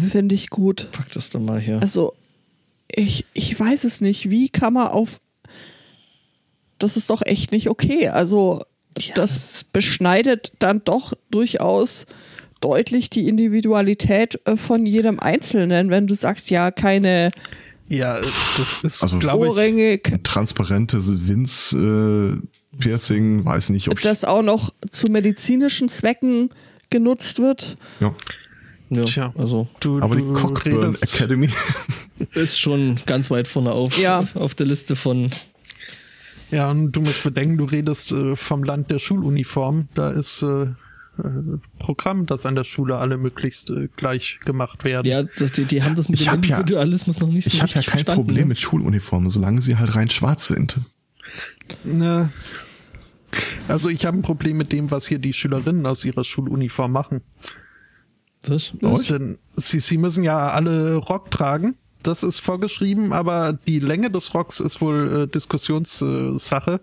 Finde ich gut. pack das dann mal hier. Also, ich, ich weiß es nicht. Wie kann man auf. Das ist doch echt nicht okay. Also, Ja, das beschneidet dann doch durchaus deutlich die Individualität äh, von jedem Einzelnen, wenn du sagst, ja, keine Ja, das ist, Also- k- Transparentes Winz-Piercing, weiß nicht, ob das auch noch zu medizinischen Zwecken genutzt wird. Ja. ja, Tja. also du, Aber die du Cockburn redest, Academy. [LAUGHS] ist schon ganz weit vorne auf, Ja. auf der Liste von. Ja, und du musst bedenken, du redest äh, vom Land der Schuluniform. Da ist äh, äh, Programm, dass an der Schule alle möglichst äh, gleich gemacht werden. Ja, das, die, die haben das mit Ich dem hab ja- Individualismus noch nicht so Ich habe ja kein Problem ne? mit Schuluniformen, solange sie halt rein schwarz sind. Ne. Also ich habe ein Problem mit dem, was hier die Schülerinnen aus ihrer Schuluniform machen. Was? Denn sie, sie müssen ja alle Rock tragen. Das ist vorgeschrieben, aber die Länge des Rocks ist wohl äh, Diskussionssache.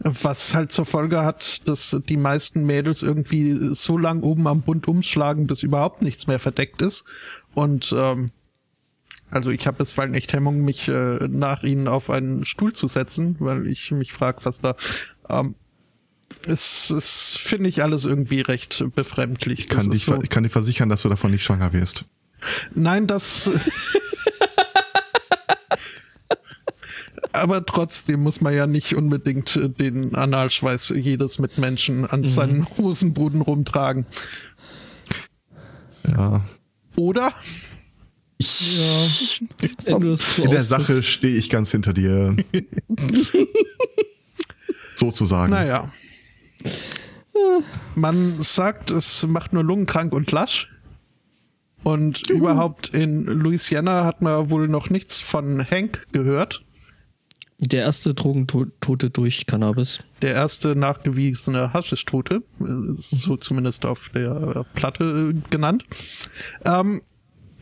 Was halt zur Folge hat, dass die meisten Mädels irgendwie so lang oben am Bund umschlagen, bis überhaupt nichts mehr verdeckt ist. Und ähm, also ich habe bisweilen echt Hemmung, mich äh, nach ihnen auf einen Stuhl zu setzen, weil ich mich frage, was da. Ähm, es, es finde ich alles irgendwie recht befremdlich. Ich kann, dich, so- ich kann dir versichern, dass du davon nicht schwanger wirst. Nein, das. [LAUGHS] Aber trotzdem muss man ja nicht unbedingt äh, den Analschweiß jedes Mitmenschen an seinen [LAUGHS] Hosenboden rumtragen. Ja. Oder? Ja. So In der. Sache stehe ich ganz hinter dir. [LAUGHS] Sozusagen. Naja. Man sagt, es macht nur lungenkrank und lasch. Und überhaupt in Louisiana hat man wohl noch nichts von Hank gehört. Der erste Drogentote durch Cannabis. Der erste nachgewiesene Haschischtote, so zumindest auf der Platte äh, genannt, ähm,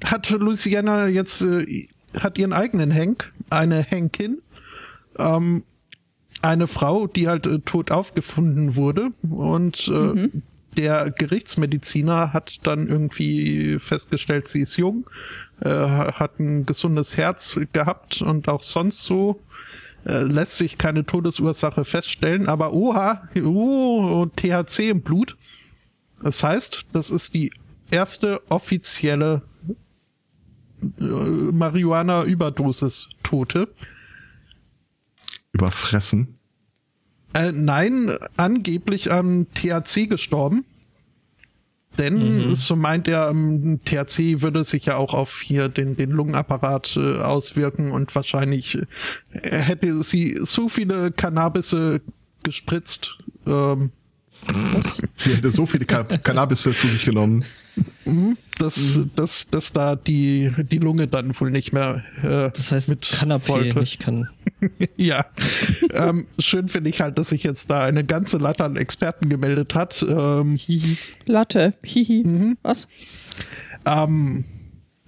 hat Louisiana jetzt äh, hat ihren eigenen Hank, eine Henkin, ähm, eine Frau, die halt äh, tot aufgefunden wurde und äh, der Gerichtsmediziner hat dann irgendwie festgestellt, sie ist jung, äh, hat ein gesundes Herz gehabt und auch sonst so äh, lässt sich keine Todesursache feststellen, aber oha, oh, THC im Blut. Das heißt, das ist die erste offizielle äh, Marihuana-Überdosis-Tote. Überfressen. Äh, nein, angeblich am THC gestorben. Denn, so meint er, ähm, THC würde sich ja auch auf hier den, den Lungenapparat äh, auswirken und wahrscheinlich äh, hätte sie so viele Cannabisse gespritzt, ähm, Was? Sie hätte so viele Cannabis zu sich genommen. Dass, dass, dass da die, die Lunge dann wohl nicht mehr äh, Das heißt mit Kanapé, nicht kann. [LAUGHS] Ja, ähm, schön finde ich halt, dass sich jetzt da eine ganze Latte an Experten gemeldet hat. Ähm, Latte. Hihi. Was? ähm,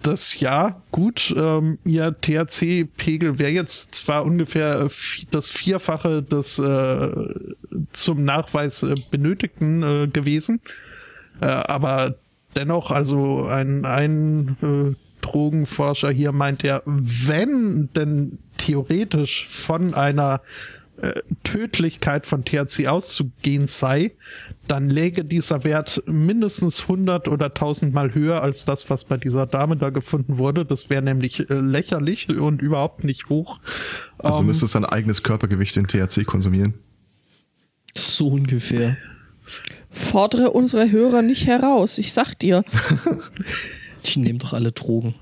das ja, gut, ähm, ihr THC-Pegel wäre jetzt zwar ungefähr äh, das Vierfache des äh, zum Nachweis äh, benötigten äh, gewesen, äh, aber dennoch, also ein, ein äh, Drogenforscher hier meint ja, wenn denn theoretisch von einer äh, Tödlichkeit von THC auszugehen sei, dann läge dieser Wert mindestens 100 oder 1000 Mal höher als das, was bei dieser Dame da gefunden wurde. Das wäre nämlich äh, lächerlich und überhaupt nicht hoch. Also Ähm, müsste es sein eigenes Körpergewicht in THC konsumieren. So ungefähr. Fordere unsere Hörer nicht heraus. Ich sag dir. [LAUGHS] Die nehmen doch alle Drogen.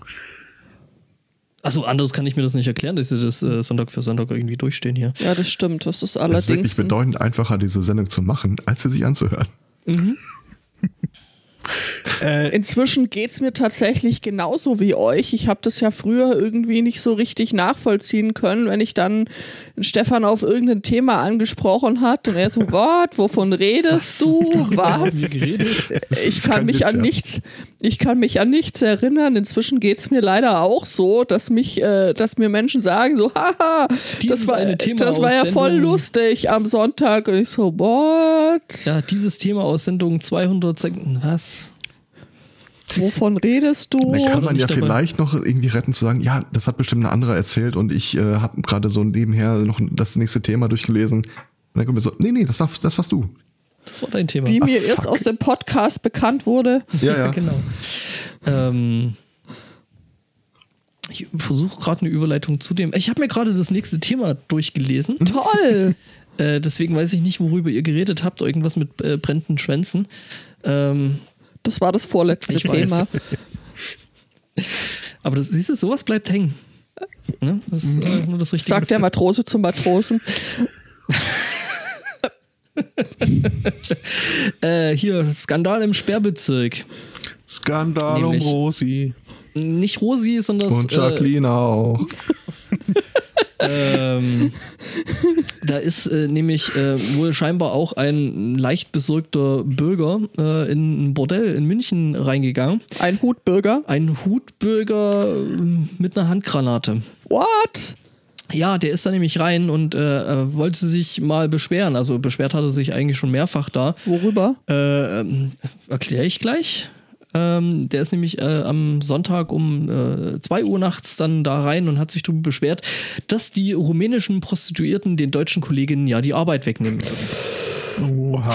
Also anders kann ich mir das nicht erklären, dass sie das äh, Sonntag für Sonntag irgendwie durchstehen hier. Ja, das stimmt. Das ist Es ist allerdings. wirklich bedeutend einfacher, diese Sendung zu machen, als sie sich anzuhören. [LAUGHS] äh, Inzwischen geht's mir tatsächlich genauso wie euch. Ich habe das ja früher irgendwie nicht so richtig nachvollziehen können, wenn ich dann Stefan auf irgendein Thema angesprochen hat und er so, was, wovon redest du? Was? Ich kann mich an nichts, ich kann mich an nichts erinnern. Inzwischen geht's mir leider auch so, dass mich, äh, dass mir Menschen sagen so, haha, Dieses das war, eine Thema das war ja voll lustig am Sonntag und ich so, what? Ja, dieses Thema aus Sendung 200 Sekunden. Was? Wovon redest du? Dann kann man ja dabei. vielleicht noch irgendwie retten zu sagen, ja, das hat bestimmt ein anderer erzählt und ich äh, habe gerade so nebenher noch das nächste Thema durchgelesen. Und dann kommt mir so, nee, nee, das war das warst du. Das war dein Thema. Wie mir Ah, erst fuck. aus dem Podcast bekannt wurde. Ja, ja. genau. Ähm, ich versuche gerade eine Überleitung zu dem. Ich habe mir gerade das nächste Thema durchgelesen. [LAUGHS] Toll! Äh, deswegen weiß ich nicht, worüber ihr geredet habt. Irgendwas mit äh, brennenden Schwänzen. Ähm, Das war das vorletzte Ich weiß. Thema. [LAUGHS] aber das, siehst du, sowas bleibt hängen. Ne? Das ist äh, nur das Richtige. Sagt der Matrose zum Matrosen. [LAUGHS] [LAUGHS] äh, hier, Skandal im Sperrbezirk. Skandal Nämlich- um Rosi. Nicht Rosi, sondern Und äh, Jacqueline auch. [LAUGHS] ähm, da ist äh, nämlich äh, wohl scheinbar auch ein leicht besorgter Bürger äh, in ein Bordell in München reingegangen. Ein Hutbürger. Ein Hutbürger äh, mit einer Handgranate. What? Ja, der ist da nämlich rein und äh, äh, wollte sich mal beschweren. Also beschwert hat er sich eigentlich schon mehrfach da. Worüber? Äh, ähm, Erkläre ich gleich. Ähm, der ist nämlich äh, am Sonntag um äh, 2 Uhr nachts dann da rein und hat sich darüber beschwert, dass die rumänischen Prostituierten den deutschen Kolleginnen ja die Arbeit wegnehmen. Oha.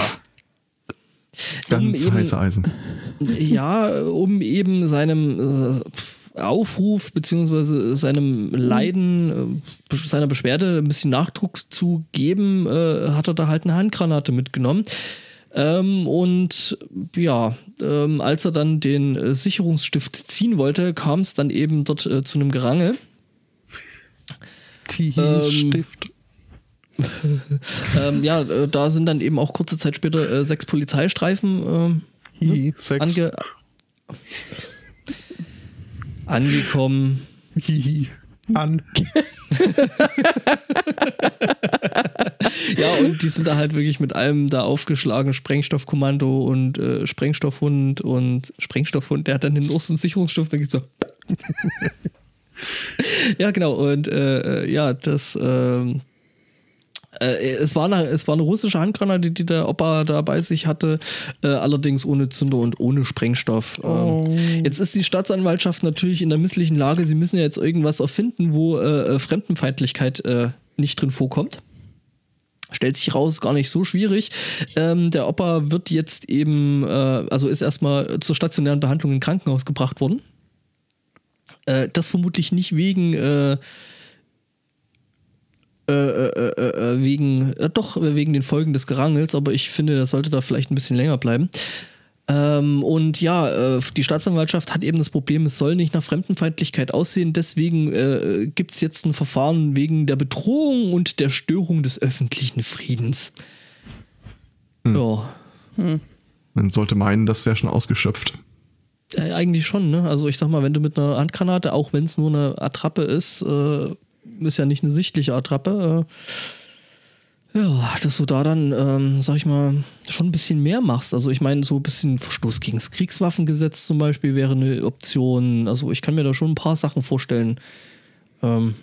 Ganz eben- heiße Eisen. ja, um eben seinem äh, Aufruf beziehungsweise seinem Leiden, äh, seiner Beschwerde ein bisschen Nachdruck zu geben, äh, hat er da halt eine Handgranate mitgenommen. Ähm, und ja, ähm, als er dann den äh, Sicherungsstift ziehen wollte, kam es dann eben dort äh, zu einem Gerangel. Tihi-Stift. [LAUGHS] Ähm, ja, äh, da sind dann eben auch kurze Zeit später äh, sechs Polizeistreifen ähm, Hihi, Sex. ange angekommen. Hihi. An. Ja, und die sind da halt wirklich mit allem da aufgeschlagen. Sprengstoffkommando und äh, Sprengstoffhund und Sprengstoffhund, der hat dann den Ost- und Sicherungsstift, dann geht's so. [LAUGHS] ja, genau. Und äh, äh, ja, das. ähm, äh, es, war eine, es war eine russische Handgranate, die der Opa da bei sich hatte, äh, allerdings ohne Zünder und ohne Sprengstoff. Ähm, jetzt ist die Staatsanwaltschaft natürlich in der misslichen Lage, sie müssen ja jetzt irgendwas erfinden, wo äh, äh, Fremdenfeindlichkeit äh, nicht drin vorkommt. Stellt sich raus, gar nicht so schwierig. Ähm, der Opa wird jetzt eben, äh, also ist erstmal zur stationären Behandlung in Krankenhaus gebracht worden. Das vermutlich nicht wegen, äh, äh, äh, äh, wegen, äh, doch wegen den Folgen des Gerangels, aber ich finde, das sollte da vielleicht ein bisschen länger bleiben. Ähm, und ja, äh, die Staatsanwaltschaft hat eben das Problem, es soll nicht nach Fremdenfeindlichkeit aussehen. Deswegen äh, gibt es jetzt ein Verfahren wegen der Bedrohung und der Störung des öffentlichen Friedens. Ja, Man sollte meinen, das wäre schon ausgeschöpft. Äh, eigentlich schon, ne? Also ich sag mal, wenn du mit einer Handgranate, auch wenn es nur eine Attrappe ist, äh, ist ja nicht eine sichtliche Attrappe, äh, ja, dass du da dann, ähm, sag ich mal, schon ein bisschen mehr machst. Also ich meine, so ein bisschen Verstoß gegen das Kriegswaffengesetz zum Beispiel wäre eine Option. Also ich kann mir da schon ein paar Sachen vorstellen. Ähm,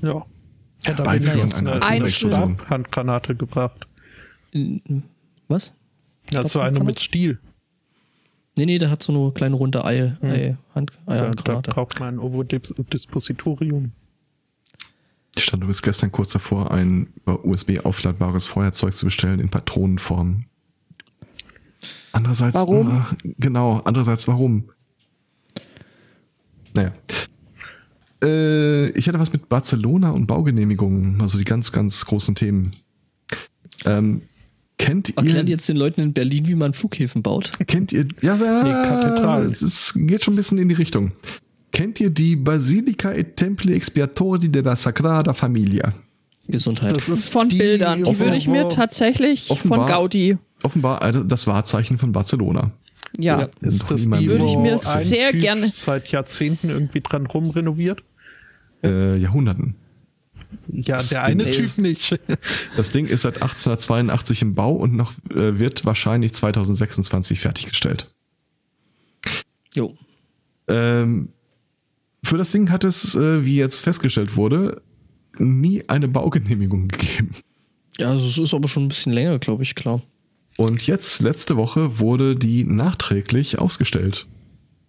Ja. Er Herbeiführen wenigstens einer eine, eine Stabhandgranate gebracht. was? Also eine mit Stiel. Nee, nee, der hat so eine kleine runde Ei, Ei, Hand, Da, da Eihandgranate. braucht man ein Ovo-Dispositorium. Ich stand bis gestern kurz davor, ein über USB aufladbares Feuerzeug zu bestellen in Patronenform. Andererseits, Warum? äh, genau, andererseits warum? Naja. Äh, ich hatte was mit Barcelona und Baugenehmigungen, also die ganz, ganz großen Themen. Ähm, kennt ihr, Erklären die jetzt den Leuten in Berlin, wie man Flughäfen baut? kennt ihr, ja, ja, Nee, es ist, geht schon ein bisschen in die Richtung. Kennt ihr die Basilica e Templi Expiatori della Sagrada Familia? Gesundheit. Das ist Von die, Bildern. Die würde ich mir tatsächlich offenbar- von Gaudi. Offenbar also das Wahrzeichen von Barcelona. Ja. Ja. Ist das die, Würde ich mir sehr typ gerne- seit Jahrzehnten irgendwie dran rumrenoviert? Äh, Jahrhunderten. Ja, der eine Typ ist- nicht. [LAUGHS] Das Ding ist seit 1882 im Bau und noch äh, wird wahrscheinlich 2026 fertiggestellt. Jo. Ähm, für das Ding hat es, äh, wie jetzt festgestellt wurde, nie eine Baugenehmigung gegeben. Ja, also es ist aber schon ein bisschen länger, glaube ich, klar. Und jetzt, letzte Woche, wurde die nachträglich ausgestellt.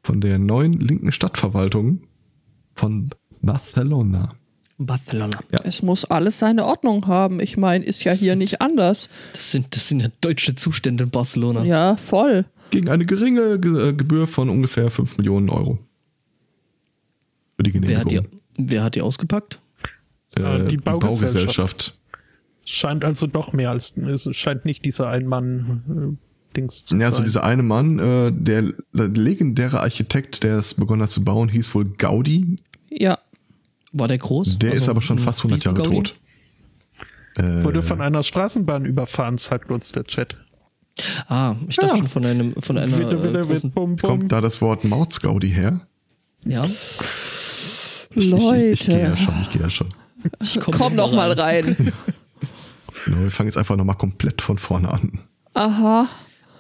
Von der neuen linken Stadtverwaltung von Barcelona. Barcelona. Es muss alles seine Ordnung haben. Ich meine, ist ja hier nicht anders. Das sind, das sind ja deutsche Zustände in Barcelona. Ja, voll. Gegen eine geringe Ge Gebühr von ungefähr 5 Millionen Euro. Für die Wer, hat die, Genehmigung. wer hat die ausgepackt? Äh, Die Baugesellschaft. Baugesellschaft. Scheint also doch mehr als, es scheint nicht dieser Ein-Mann-Dings zu Ja, sein. also dieser eine Mann, äh, der legendäre Architekt, der es begonnen hat zu bauen, hieß wohl Gaudi. Ja. War der groß? Der ist Also, aber schon fast 100 Jahre Wiesengaudi? tot. Äh, Wurde von einer Straßenbahn überfahren, zeigt uns der Chat. Ah, ich dachte Ja. schon von einem von einer äh, witte, großen, witte, bum, bum. kommt da das Wort Mautsgaudi her? Ja. Ich, ich, ich gehe Leute, ja schon, ich gehe ja schon. Ich komm doch mal rein. Genau, [LAUGHS] wir fangen jetzt einfach nochmal komplett von vorne an. Aha.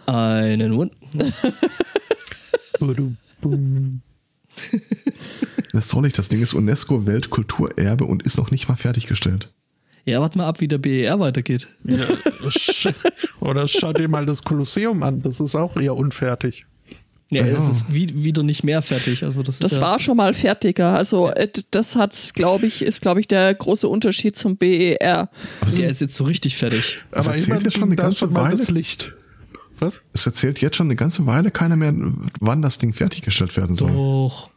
Einen Wund. [LAUGHS] Das ist traurig, das Ding ist UNESCO-Weltkulturerbe und ist noch nicht mal fertiggestellt. Ja, warte mal ab, wie der BER weitergeht. Ja, sch- [LAUGHS] Oder schau dir mal das Kolosseum an, das ist auch eher unfertig. Ja, Ja. es ist wie, wieder nicht mehr fertig. Also das, Das ist ja, war schon mal fertiger. Also äh, das hat's, glaube ich, ist glaube ich der große Unterschied zum E BER. Der ist jetzt so richtig fertig. Das Aber erzählt immerhin ja schon eine ganze Weile. das Licht. Was? Es erzählt jetzt schon eine ganze Weile keiner mehr, wann das Ding fertiggestellt werden soll. Doch.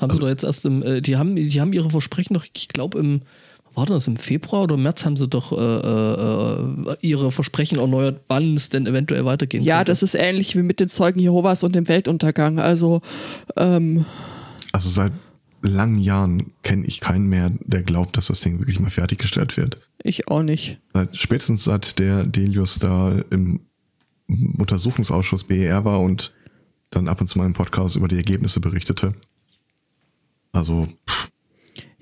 Haben sie doch jetzt erst im, äh, die haben, die haben ihre Versprechen noch, ich glaube im, war das im Februar oder März haben sie doch äh, äh, äh, ihre Versprechen erneuert, wann es denn eventuell weitergehen Ja, könnte. das ist ähnlich wie mit den Zeugen Jehovas und dem Weltuntergang. Also ähm, Also seit langen Jahren kenne ich keinen mehr, der glaubt, dass das Ding wirklich mal fertiggestellt wird. ich auch nicht. Seit, spätestens seit der Delius da im Untersuchungsausschuss BER war und dann ab und zu mal im Podcast über die Ergebnisse berichtete. Also, pff,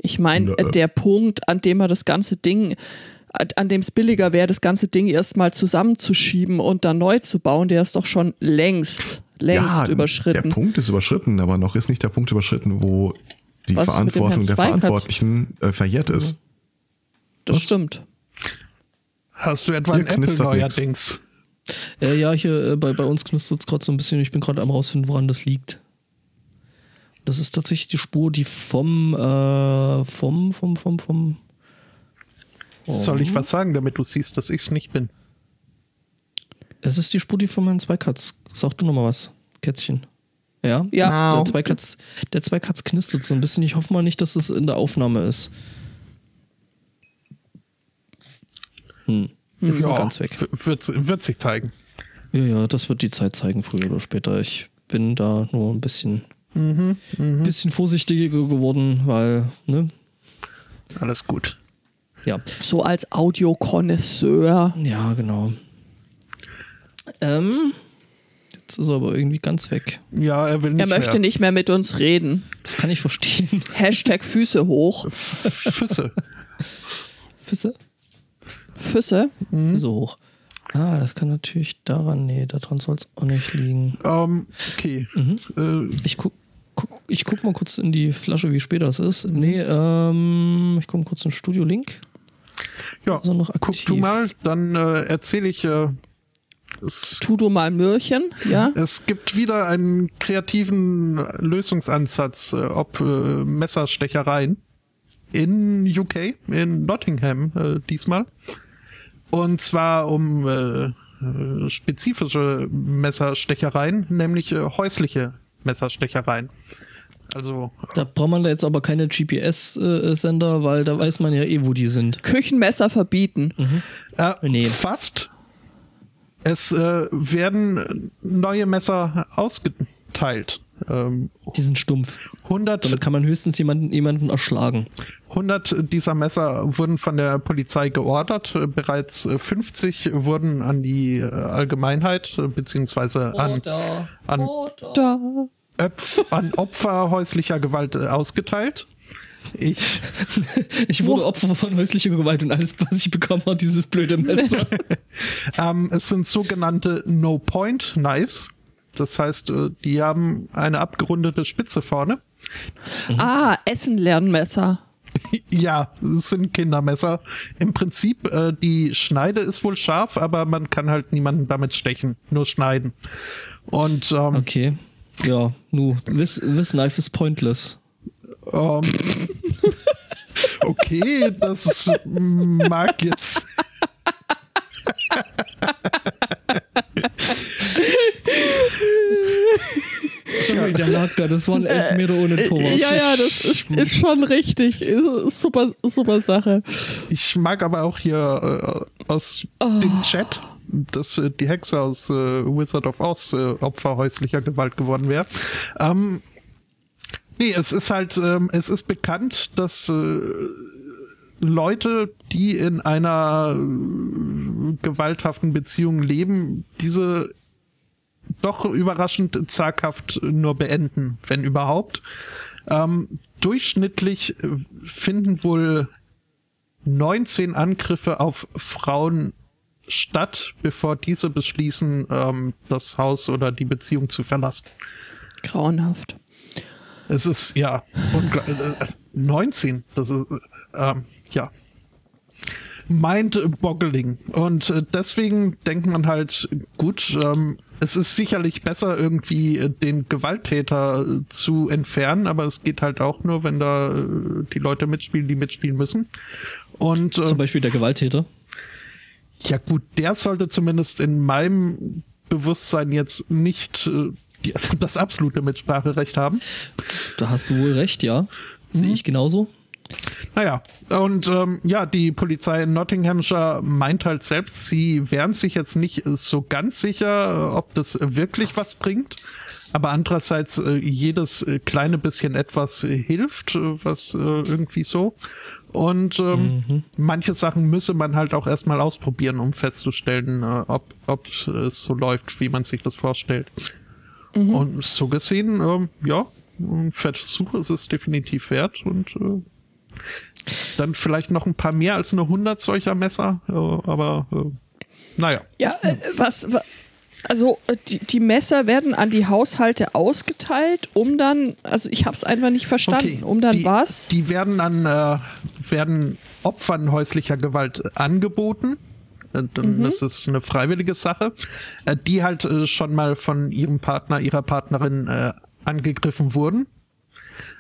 Ich meine, Nö. der Punkt, an dem er das ganze Ding, an dem es billiger wäre, das ganze Ding erstmal zusammenzuschieben und dann neu zu bauen, der ist doch schon längst, längst ja, überschritten. Der Punkt ist überschritten, aber noch ist nicht der Punkt überschritten, wo die Was Verantwortung der? Verantwortlichen äh, verjährt ist. das was? stimmt. Hast du etwa Hier ein Apple neuerdings? Äh, ja, hier äh, bei, bei uns knistert es gerade so ein bisschen. Ich bin gerade am rausfinden, woran das liegt. Das ist tatsächlich die Spur, die vom, äh, vom, vom, vom, vom. Soll ich was sagen, damit du siehst, dass ich es nicht bin? Es ist die Spur, die von meinen Zweikatz. Sag du noch mal was, Kätzchen. Ja? Ja. Der Zweikatz, der Zweikatz knistert so ein bisschen. Ich hoffe mal nicht, dass es in der Aufnahme ist. Hm. Jetzt ist er ganz weg. Wird, wird sich zeigen. Ja, ja, das wird die Zeit zeigen, früher oder später. Ich bin da nur ein bisschen, Mhm, bisschen vorsichtiger geworden, weil, ne? Alles gut. Ja, So als Audiokonnoisseur. ja, genau. Ähm, jetzt ist er aber irgendwie ganz weg. Ja, er will nicht Er möchte mehr. nicht mehr mit uns reden. Das kann ich verstehen. [LAUGHS] Hashtag Füße hoch. Füße. Füße? Füße. Füße hoch. Ah, das kann natürlich daran, nee, daran soll es auch nicht liegen. ähm, okay. Äh, Ich guck, guck, ich guck mal kurz in die Flasche, wie spät das ist. Nee, ähm, ich guck mal kurz in Studio Link. ja, er noch guck du mal, dann äh, erzähle ich. Äh, es, Tu du mal Mürchen, ja? es gibt wieder einen kreativen Lösungsansatz, äh, ob äh, Messerstechereien in UK, in Nottingham äh, diesmal. Und zwar um äh, äh, spezifische Messerstechereien, nämlich äh, häusliche Messerstechereien. Also Da braucht man da jetzt aber keine GPS-Sender, weil da weiß man ja eh, wo die sind. Küchenmesser verbieten. Äh, Nee. Fast. Es äh, werden neue Messer ausgeteilt. Ähm, Die sind stumpf. 100, Damit kann man höchstens jemanden, jemanden erschlagen. 100 dieser Messer wurden von der Polizei geordert. Bereits äh, 50 wurden an die äh, Allgemeinheit äh, beziehungsweise an, an. Öpf, an Opfer häuslicher Gewalt äh, ausgeteilt. Ich [LAUGHS] Ich wurde Opfer von häuslicher Gewalt und alles, was ich bekommen habe, dieses blöde Messer. [LAUGHS] Ähm, es sind sogenannte No-Point-Knives. Das heißt, äh, die haben eine abgerundete Spitze vorne. Ah, Essen-Lernmesser. [LAUGHS] Ja, es sind Kindermesser. Im Prinzip, äh, die Schneide ist wohl scharf, aber man kann halt niemanden damit stechen, nur schneiden. Und ähm, Okay. Ja, nu, this, this knife is pointless. ähm, [LAUGHS] okay, das mag jetzt. [LAUGHS] Sorry, der lag da, das waren Elfmeter ohne Tor. Ja, ja, das ist, ist schon richtig. Ist super, super Sache. Ich mag aber auch hier äh, aus dem Chat, dass äh, die Hexe aus äh, Wizard of Oz äh, Opfer häuslicher Gewalt geworden wäre. Ähm, nee, es ist halt, ähm, es ist bekannt, dass äh, Leute, die in einer äh, gewalthaften Beziehung leben, diese doch überraschend zaghaft nur beenden, wenn überhaupt. Ähm, durchschnittlich äh, finden wohl 19 Angriffe auf Frauen statt, bevor diese beschließen, ähm, das Haus oder die Beziehung zu verlassen. Grauenhaft. Es ist, ja, ungl- äh, 19, das ist, äh, ähm, ja, mind-boggling. Und äh, deswegen denkt man halt, gut, ähm, es ist sicherlich besser, irgendwie äh, den Gewalttäter äh, zu entfernen, aber es geht halt auch nur, wenn da äh, die Leute mitspielen, die mitspielen müssen. Und Zum Beispiel der Gewalttäter. ja gut, der sollte zumindest in meinem Bewusstsein jetzt nicht [LAUGHS] das absolute Mitspracherecht haben. Da hast du wohl recht, ja. Sehe Mhm. ich genauso. Naja, und ähm, ja, die Polizei in Nottinghamshire meint halt selbst, sie wären sich jetzt nicht so ganz sicher, ob das wirklich was bringt. Aber andererseits, äh, jedes äh, kleine bisschen etwas hilft, äh, was äh, irgendwie so. Und ähm, manche Sachen müsse man halt auch erstmal ausprobieren, um festzustellen, äh, ob, ob es so läuft, wie man sich das vorstellt. Und so gesehen, ähm, ja, ein Versuch ist es definitiv wert und äh, dann vielleicht noch ein paar mehr als nur 100 solcher Messer, aber äh, naja. Ja, äh, was, wa- also äh, die, die Messer werden an die Haushalte ausgeteilt, um dann, also ich habe es einfach nicht verstanden, um dann die, was? Die werden an äh, werden Opfern häuslicher Gewalt angeboten. Äh, Mhm. Das ist eine freiwillige Sache, die halt schon mal von ihrem Partner, ihrer Partnerin äh, angegriffen wurden.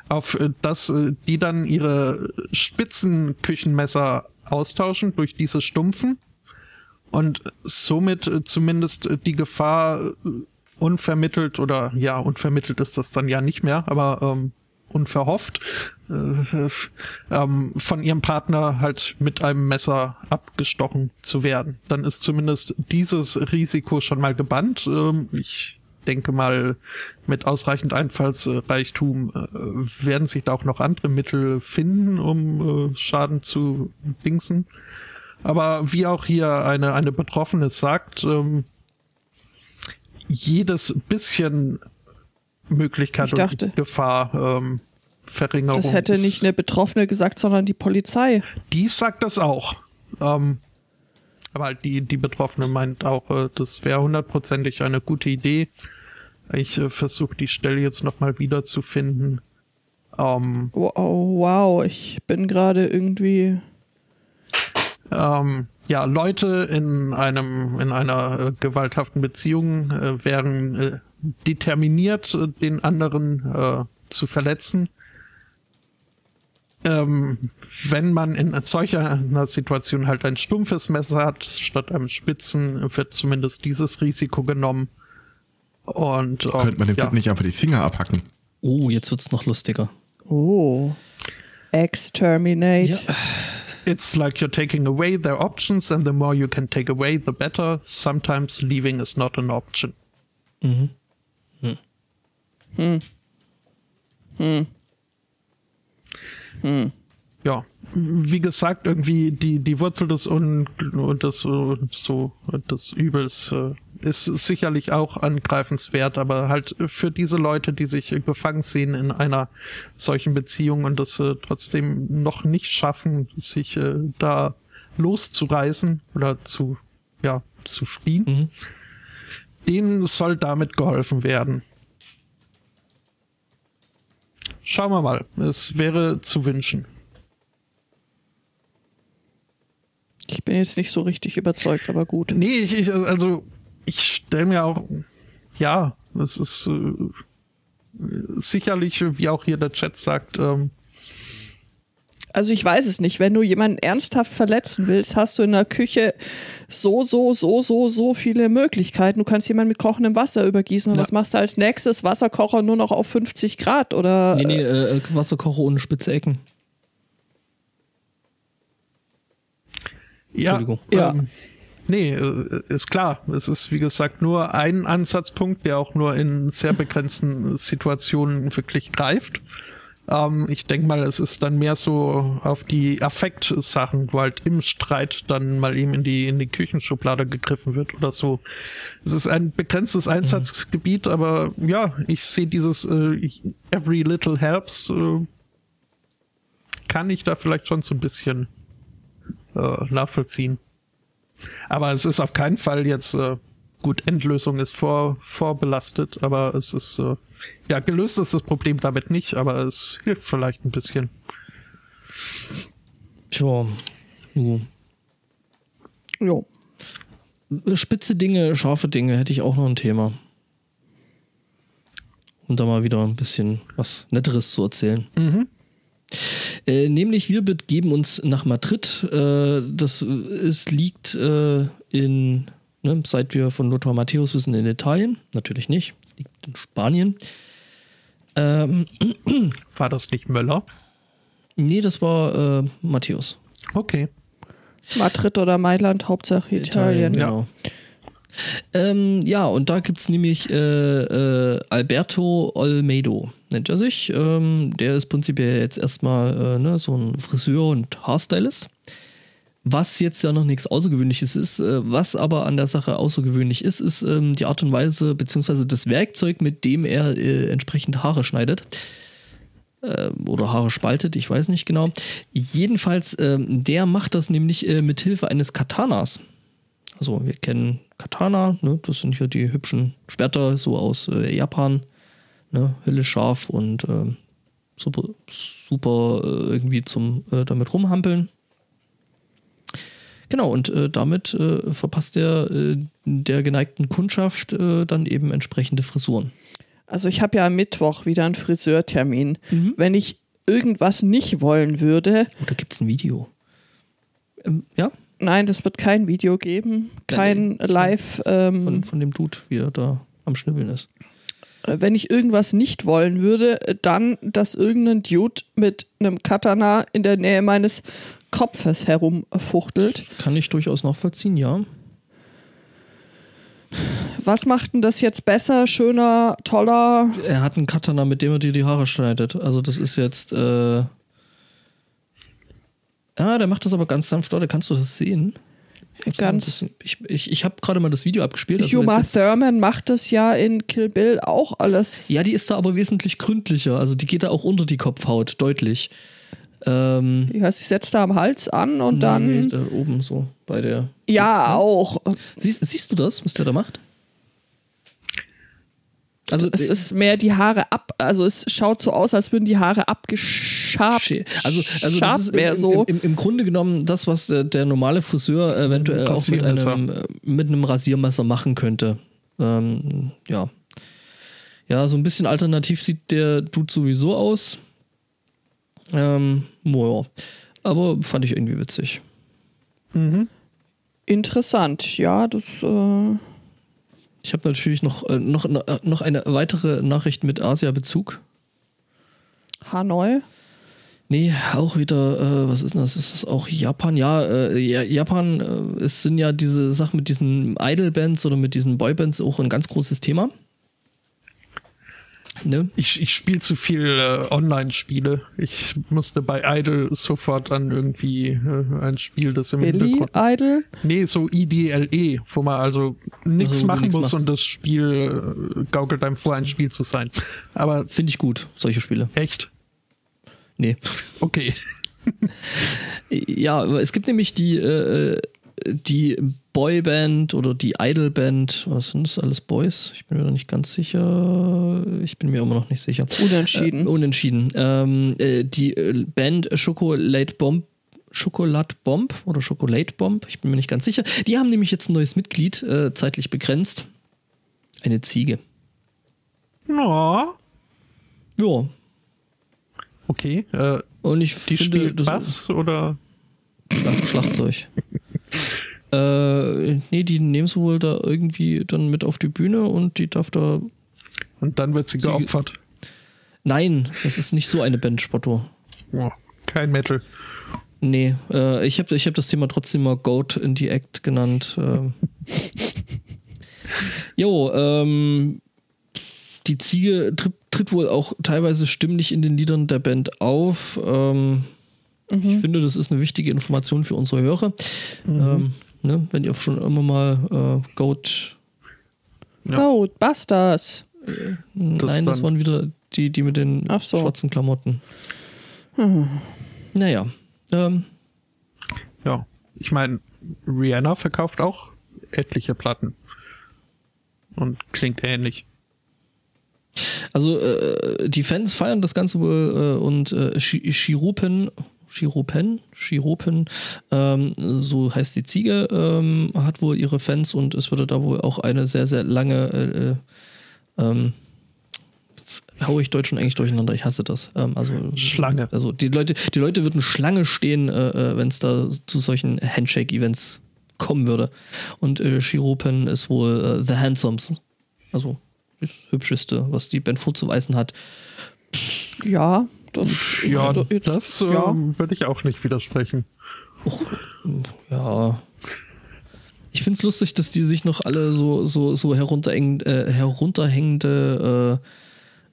Auf äh, dass äh, die dann ihre spitzen Küchenmesser austauschen durch diese stumpfen und somit äh, zumindest die Gefahr unvermittelt oder ja, unvermittelt ist das dann ja nicht mehr, aber ähm, unverhofft äh, ähm, von ihrem Partner halt mit einem Messer abgestochen zu werden. Dann ist zumindest dieses Risiko schon mal gebannt. Ähm, ich denke mal, mit ausreichend Einfallsreichtum äh, werden sich da auch noch andere Mittel finden, um äh, Schaden zu dingsen. Aber wie auch hier eine, eine Betroffene sagt, ähm, jedes bisschen Möglichkeit Ich dachte- und Gefahr ähm, Verringerung. Das hätte nicht eine Betroffene gesagt, sondern die Polizei. Die sagt das auch. Ähm, aber halt die, die Betroffene meint auch, äh, das wäre hundertprozentig eine gute Idee. Ich äh, versuche die Stelle jetzt nochmal wiederzufinden. Ähm, oh, wow, ich bin gerade irgendwie. ähm, ja, Leute in einem in einer äh, gewalthaften Beziehung äh, wären äh, determiniert, äh, den anderen äh, zu verletzen. Ähm, wenn man in solcher einer Situation halt ein stumpfes Messer hat statt einem spitzen, wird zumindest dieses Risiko genommen. Und ähm, Könnte man dem ja, Typ nicht einfach die Finger abhacken? Oh, jetzt wird's noch lustiger. Oh. Exterminate. Ja. It's like you're taking away their options, and the more you can take away, the better. Sometimes leaving is not an option. Ja, wie gesagt, irgendwie die, die Wurzel des Un und des, so, des Übels äh, ist sicherlich auch angreifenswert, aber halt für diese Leute, die sich gefangen sehen in einer solchen Beziehung und das äh, trotzdem noch nicht schaffen, sich äh, da loszureißen oder zu, ja, zu fliehen, Mhm. denen soll damit geholfen werden. Schauen wir mal, es wäre zu wünschen. Ich bin jetzt nicht so richtig überzeugt, aber gut. Nee, ich, also ich stelle mir auch, ja, es ist äh, sicherlich, wie auch hier der Chat sagt, ähm, Also ich weiß es nicht. Wenn du jemanden ernsthaft verletzen willst, hast du in der Küche so, so, so, so, so viele Möglichkeiten. Du kannst jemanden mit kochendem Wasser übergießen. Und Ja. was machst du als nächstes? Wasserkocher nur noch auf 50 Grad oder? Nee, nee, äh, Wasserkocher ohne spitze Ecken. ja, Entschuldigung. Ja. Ähm, nee, äh, ist klar. Es ist, wie gesagt, nur ein Ansatzpunkt, der auch nur in sehr begrenzten Situationen wirklich greift. Ähm, ich denke mal, es ist dann mehr so auf die Affektsachen, wo halt im Streit dann mal eben in die, in die Küchenschublade gegriffen wird oder so. Es ist ein begrenztes Einsatzgebiet, aber ja, ich sehe dieses äh, Every Little Helps, äh, kann ich da vielleicht schon so ein bisschen äh, nachvollziehen. Aber es ist auf keinen Fall jetzt äh, gut, Endlösung ist vor, vorbelastet, aber es ist äh, ja gelöst ist das Problem damit nicht, aber es hilft vielleicht ein bisschen. Tja, nu. Jo. Spitze Dinge, scharfe Dinge hätte ich auch noch ein Thema. Um da mal wieder ein bisschen was Netteres zu erzählen. Äh, nämlich wir begeben uns nach Madrid. Äh, das äh, es liegt äh, in, ne, seit wir von Lothar Matthäus wissen, in Italien. Natürlich nicht. Es liegt in Spanien. Ähm, [CLEARS THROAT] War das nicht Möller? nee, das war äh, Matthäus. Okay. Madrid oder Mailand, Hauptsache Italien. ja. genau. Ähm, ja, und da gibt es nämlich äh, äh, Alberto Olmedo, nennt er sich. Ähm, der ist prinzipiell jetzt erstmal äh, ne, so ein Friseur und Haarstylist. Was jetzt ja noch nichts Außergewöhnliches ist, äh, was aber an der Sache außergewöhnlich ist, ist ähm, die Art und Weise beziehungsweise das Werkzeug, mit dem er äh, entsprechend Haare schneidet ähm, oder Haare spaltet, ich weiß nicht genau. Jedenfalls, ähm, der macht das nämlich äh, mit Hilfe eines Katanas. Also wir kennen Katana, ne? das sind hier die hübschen Schwerter so aus äh, Japan, ne? höllisch scharf und ähm, super, super äh, irgendwie zum äh, damit rumhampeln. Genau, und äh, damit äh, verpasst er äh, der geneigten Kundschaft äh, dann eben entsprechende Frisuren. Also ich habe ja am Mittwoch wieder einen Friseurtermin. Mhm. Wenn ich irgendwas nicht wollen würde, Oh, da gibt es ein Video. Ähm, ja, nein, das wird kein Video geben, kein Live. Ähm, von, von dem Dude, wie er da am Schnibbeln ist. wenn ich irgendwas nicht wollen würde, dann, dass irgendein Dude mit einem Katana in der Nähe meines Kopfes herumfuchtelt. Kann ich durchaus nachvollziehen, ja. Was macht denn das jetzt besser, schöner, toller? Er hat einen Katana, mit dem er dir die Haare schneidet. Also das ist jetzt. Äh ah, der macht das aber ganz sanft, oder? Kannst du das sehen? ganz. Ich, ich, ich habe gerade mal das Video abgespielt. also Uma Thurman macht das ja in Kill Bill auch alles. Ja, die ist da aber wesentlich gründlicher. Also die geht da auch unter die Kopfhaut, deutlich. Ähm, heißt, sie setzt da am Hals an und dann. nee, da oben so bei der. Ja, auch. Siehst, siehst du das, was der da macht? Also Es ist mehr die Haare ab, also es schaut so aus, als würden die Haare abgeschabt. Also, also das Schabt ist mehr im, so. im, im, im Grunde genommen das, was äh, der normale Friseur eventuell auch mit einem, äh, mit einem Rasiermesser machen könnte. Ähm, ja. Ja, so ein bisschen alternativ sieht der Dude sowieso aus. Ähm, ja. Aber fand ich irgendwie witzig. Interessant, ja, das. Äh, Ich habe natürlich noch, äh, noch, noch eine weitere Nachricht mit Asia-Bezug. Hanoi. Nee, auch wieder, äh, was ist denn das? Ist das auch Japan? Ja, äh, ja Japan, äh, es sind ja diese Sachen mit diesen Idol-Bands oder mit diesen Boybands auch ein ganz großes Thema. Ne? Ich, ich spiele zu viel äh, Online-Spiele. Ich musste bei Idle sofort an irgendwie äh, ein Spiel, das im Billy Hintergrund. Idol. Nee, so IDLE, wo man also nichts Also, machen nix muss machst. und das Spiel äh, gaukelt einem vor, ein Spiel zu sein. Aber Finde ich gut, solche Spiele. echt, Nee. okay. [LAUGHS] Ja, es gibt nämlich die, äh, die Boyband oder die Idolband. Was sind das alles Boys? Ich bin mir noch nicht ganz sicher. Ich bin mir immer noch nicht sicher. Unentschieden. Äh, unentschieden. Ähm, äh, die äh, Band Chocolate Bomb. Chocolate Bomb oder Chocolate Bomb, ich bin mir nicht ganz sicher. Die haben nämlich jetzt ein neues Mitglied, äh, zeitlich begrenzt. Eine Ziege. No, Ja. okay. Äh, Und ich die finde, spielt das Bass oder? Schlag- Schlagzeug. Äh, nee, die nehmen sie wohl da irgendwie dann mit auf die Bühne und die darf da. Und dann wird sie Sie- geopfert. Nein, das ist nicht so eine Band, Spotto. Oh, kein Metal. Nee, äh, ich habe ich hab das Thema trotzdem mal Goat in the Act genannt. Ähm. [LAUGHS] jo, ähm, die Ziege tritt, tritt wohl auch teilweise stimmlich in den Liedern der Band auf. Ähm, Ich finde, das ist eine wichtige Information für unsere Hörer. Ähm, ne, wenn ihr schon immer mal äh, Goat. Ja. Oh, Busters. Nein, das dann- waren wieder die, die mit den so. schwarzen Klamotten. Naja. Ähm, Ja, ich meine, Rihanna verkauft auch etliche Platten. Und klingt ähnlich. Also äh, die Fans feiern das Ganze wohl äh, und äh, Chi- Chiropen, Chiropen, ähm, so heißt die Ziege, ähm, hat wohl ihre Fans und es würde da wohl auch eine sehr, sehr lange, äh, äh, ähm, jetzt haue ich Deutsch und Englisch durcheinander, ich hasse das. Ähm, also, Schlange. Also die Leute, die Leute würden Schlange stehen, äh, wenn es da zu solchen Handshake-Events kommen würde. Und äh, Chiropen ist wohl äh, The Handsomes. Also das Hübscheste, was die Band vorzuweisen hat. Ja, das Ja, ist doch jetzt- das ja. ähm, würde ich auch nicht widersprechen. Ja. Ich finde es lustig, dass die sich noch alle so, so, so herunterhängend, äh, herunterhängende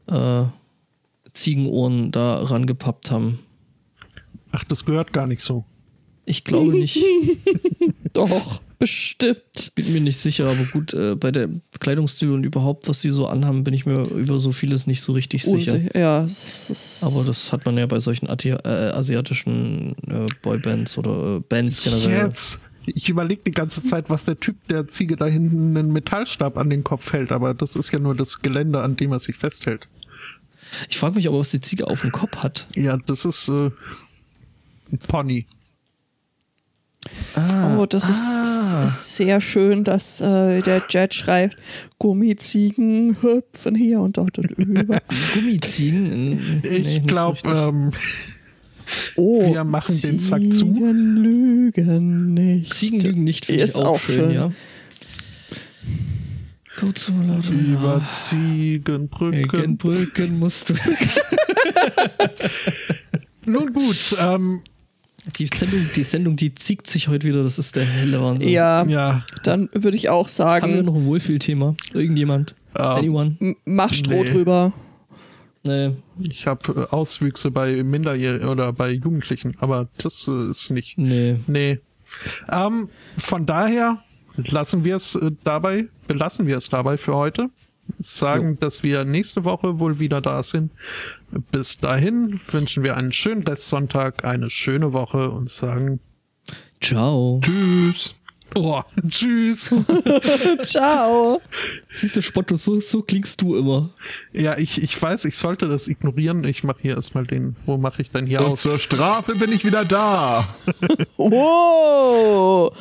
äh, äh, Ziegenohren da rangepappt haben. Ach, das gehört gar nicht so. Ich glaube nicht. [LAUGHS] Doch, bestimmt. bin mir nicht sicher, aber gut, äh, bei der Kleidungsstil und überhaupt, was die so anhaben, bin ich mir über so vieles nicht so richtig sicher. Unsicher. Ja, es ist, Aber das hat man ja bei solchen Ati äh, asiatischen äh, Boybands oder äh, Bands generell. Jetzt. Ich überlege die ganze Zeit, was der Typ der Ziege da hinten einen Metallstab an den Kopf hält, aber das ist ja nur das Gelände, an dem er sich festhält. Ich frage mich aber, was die Ziege auf dem Kopf hat. Ja, das ist äh, ein Pony. Oh, das ist, ah. ist sehr schön, dass äh, der Jet schreibt, Gummiziegen hüpfen hier und dort und über. [LAUGHS] Gummiziegen? Ich glaube, ähm, Oh, Wir machen den Sack zu. Ziegen lügen nicht. Ziegen lügen nicht, finde ich Ist auch, schön, schön. ja. Go zu Leute. über Ja. Ziegenbrücken. Brücken musst du. [LAUGHS] Nun gut, ähm, Die Sendung, die Sendung, die ziegt sich heute wieder, das ist der helle Wahnsinn. Ja, ja, dann würde ich auch Haben wir sagen, noch ein Wohlfühlthema? Irgendjemand? Ah. Anyone? mach Stroh Nee. drüber. Nee. ich habe Auswüchse bei Minderjährigen oder bei Jugendlichen, aber das äh, ist nicht. Nee. Nee, Ähm, von daher lassen wir es äh, dabei, belassen wir es dabei für heute. Sagen, dass wir nächste Woche wohl wieder da sind. Bis dahin wünschen wir einen schönen Restsonntag, eine schöne Woche und sagen Ciao. Tschüss. oh, [LAUGHS] Tschüss. [LAUGHS] Ciao. Siehst du, Spotto, so, so klingst du immer. ja, ich, ich weiß, ich sollte das ignorieren. Ich mache hier erstmal den. Wo mache ich denn hier Und aus? zur Strafe bin ich wieder da. [LAUGHS] Wow.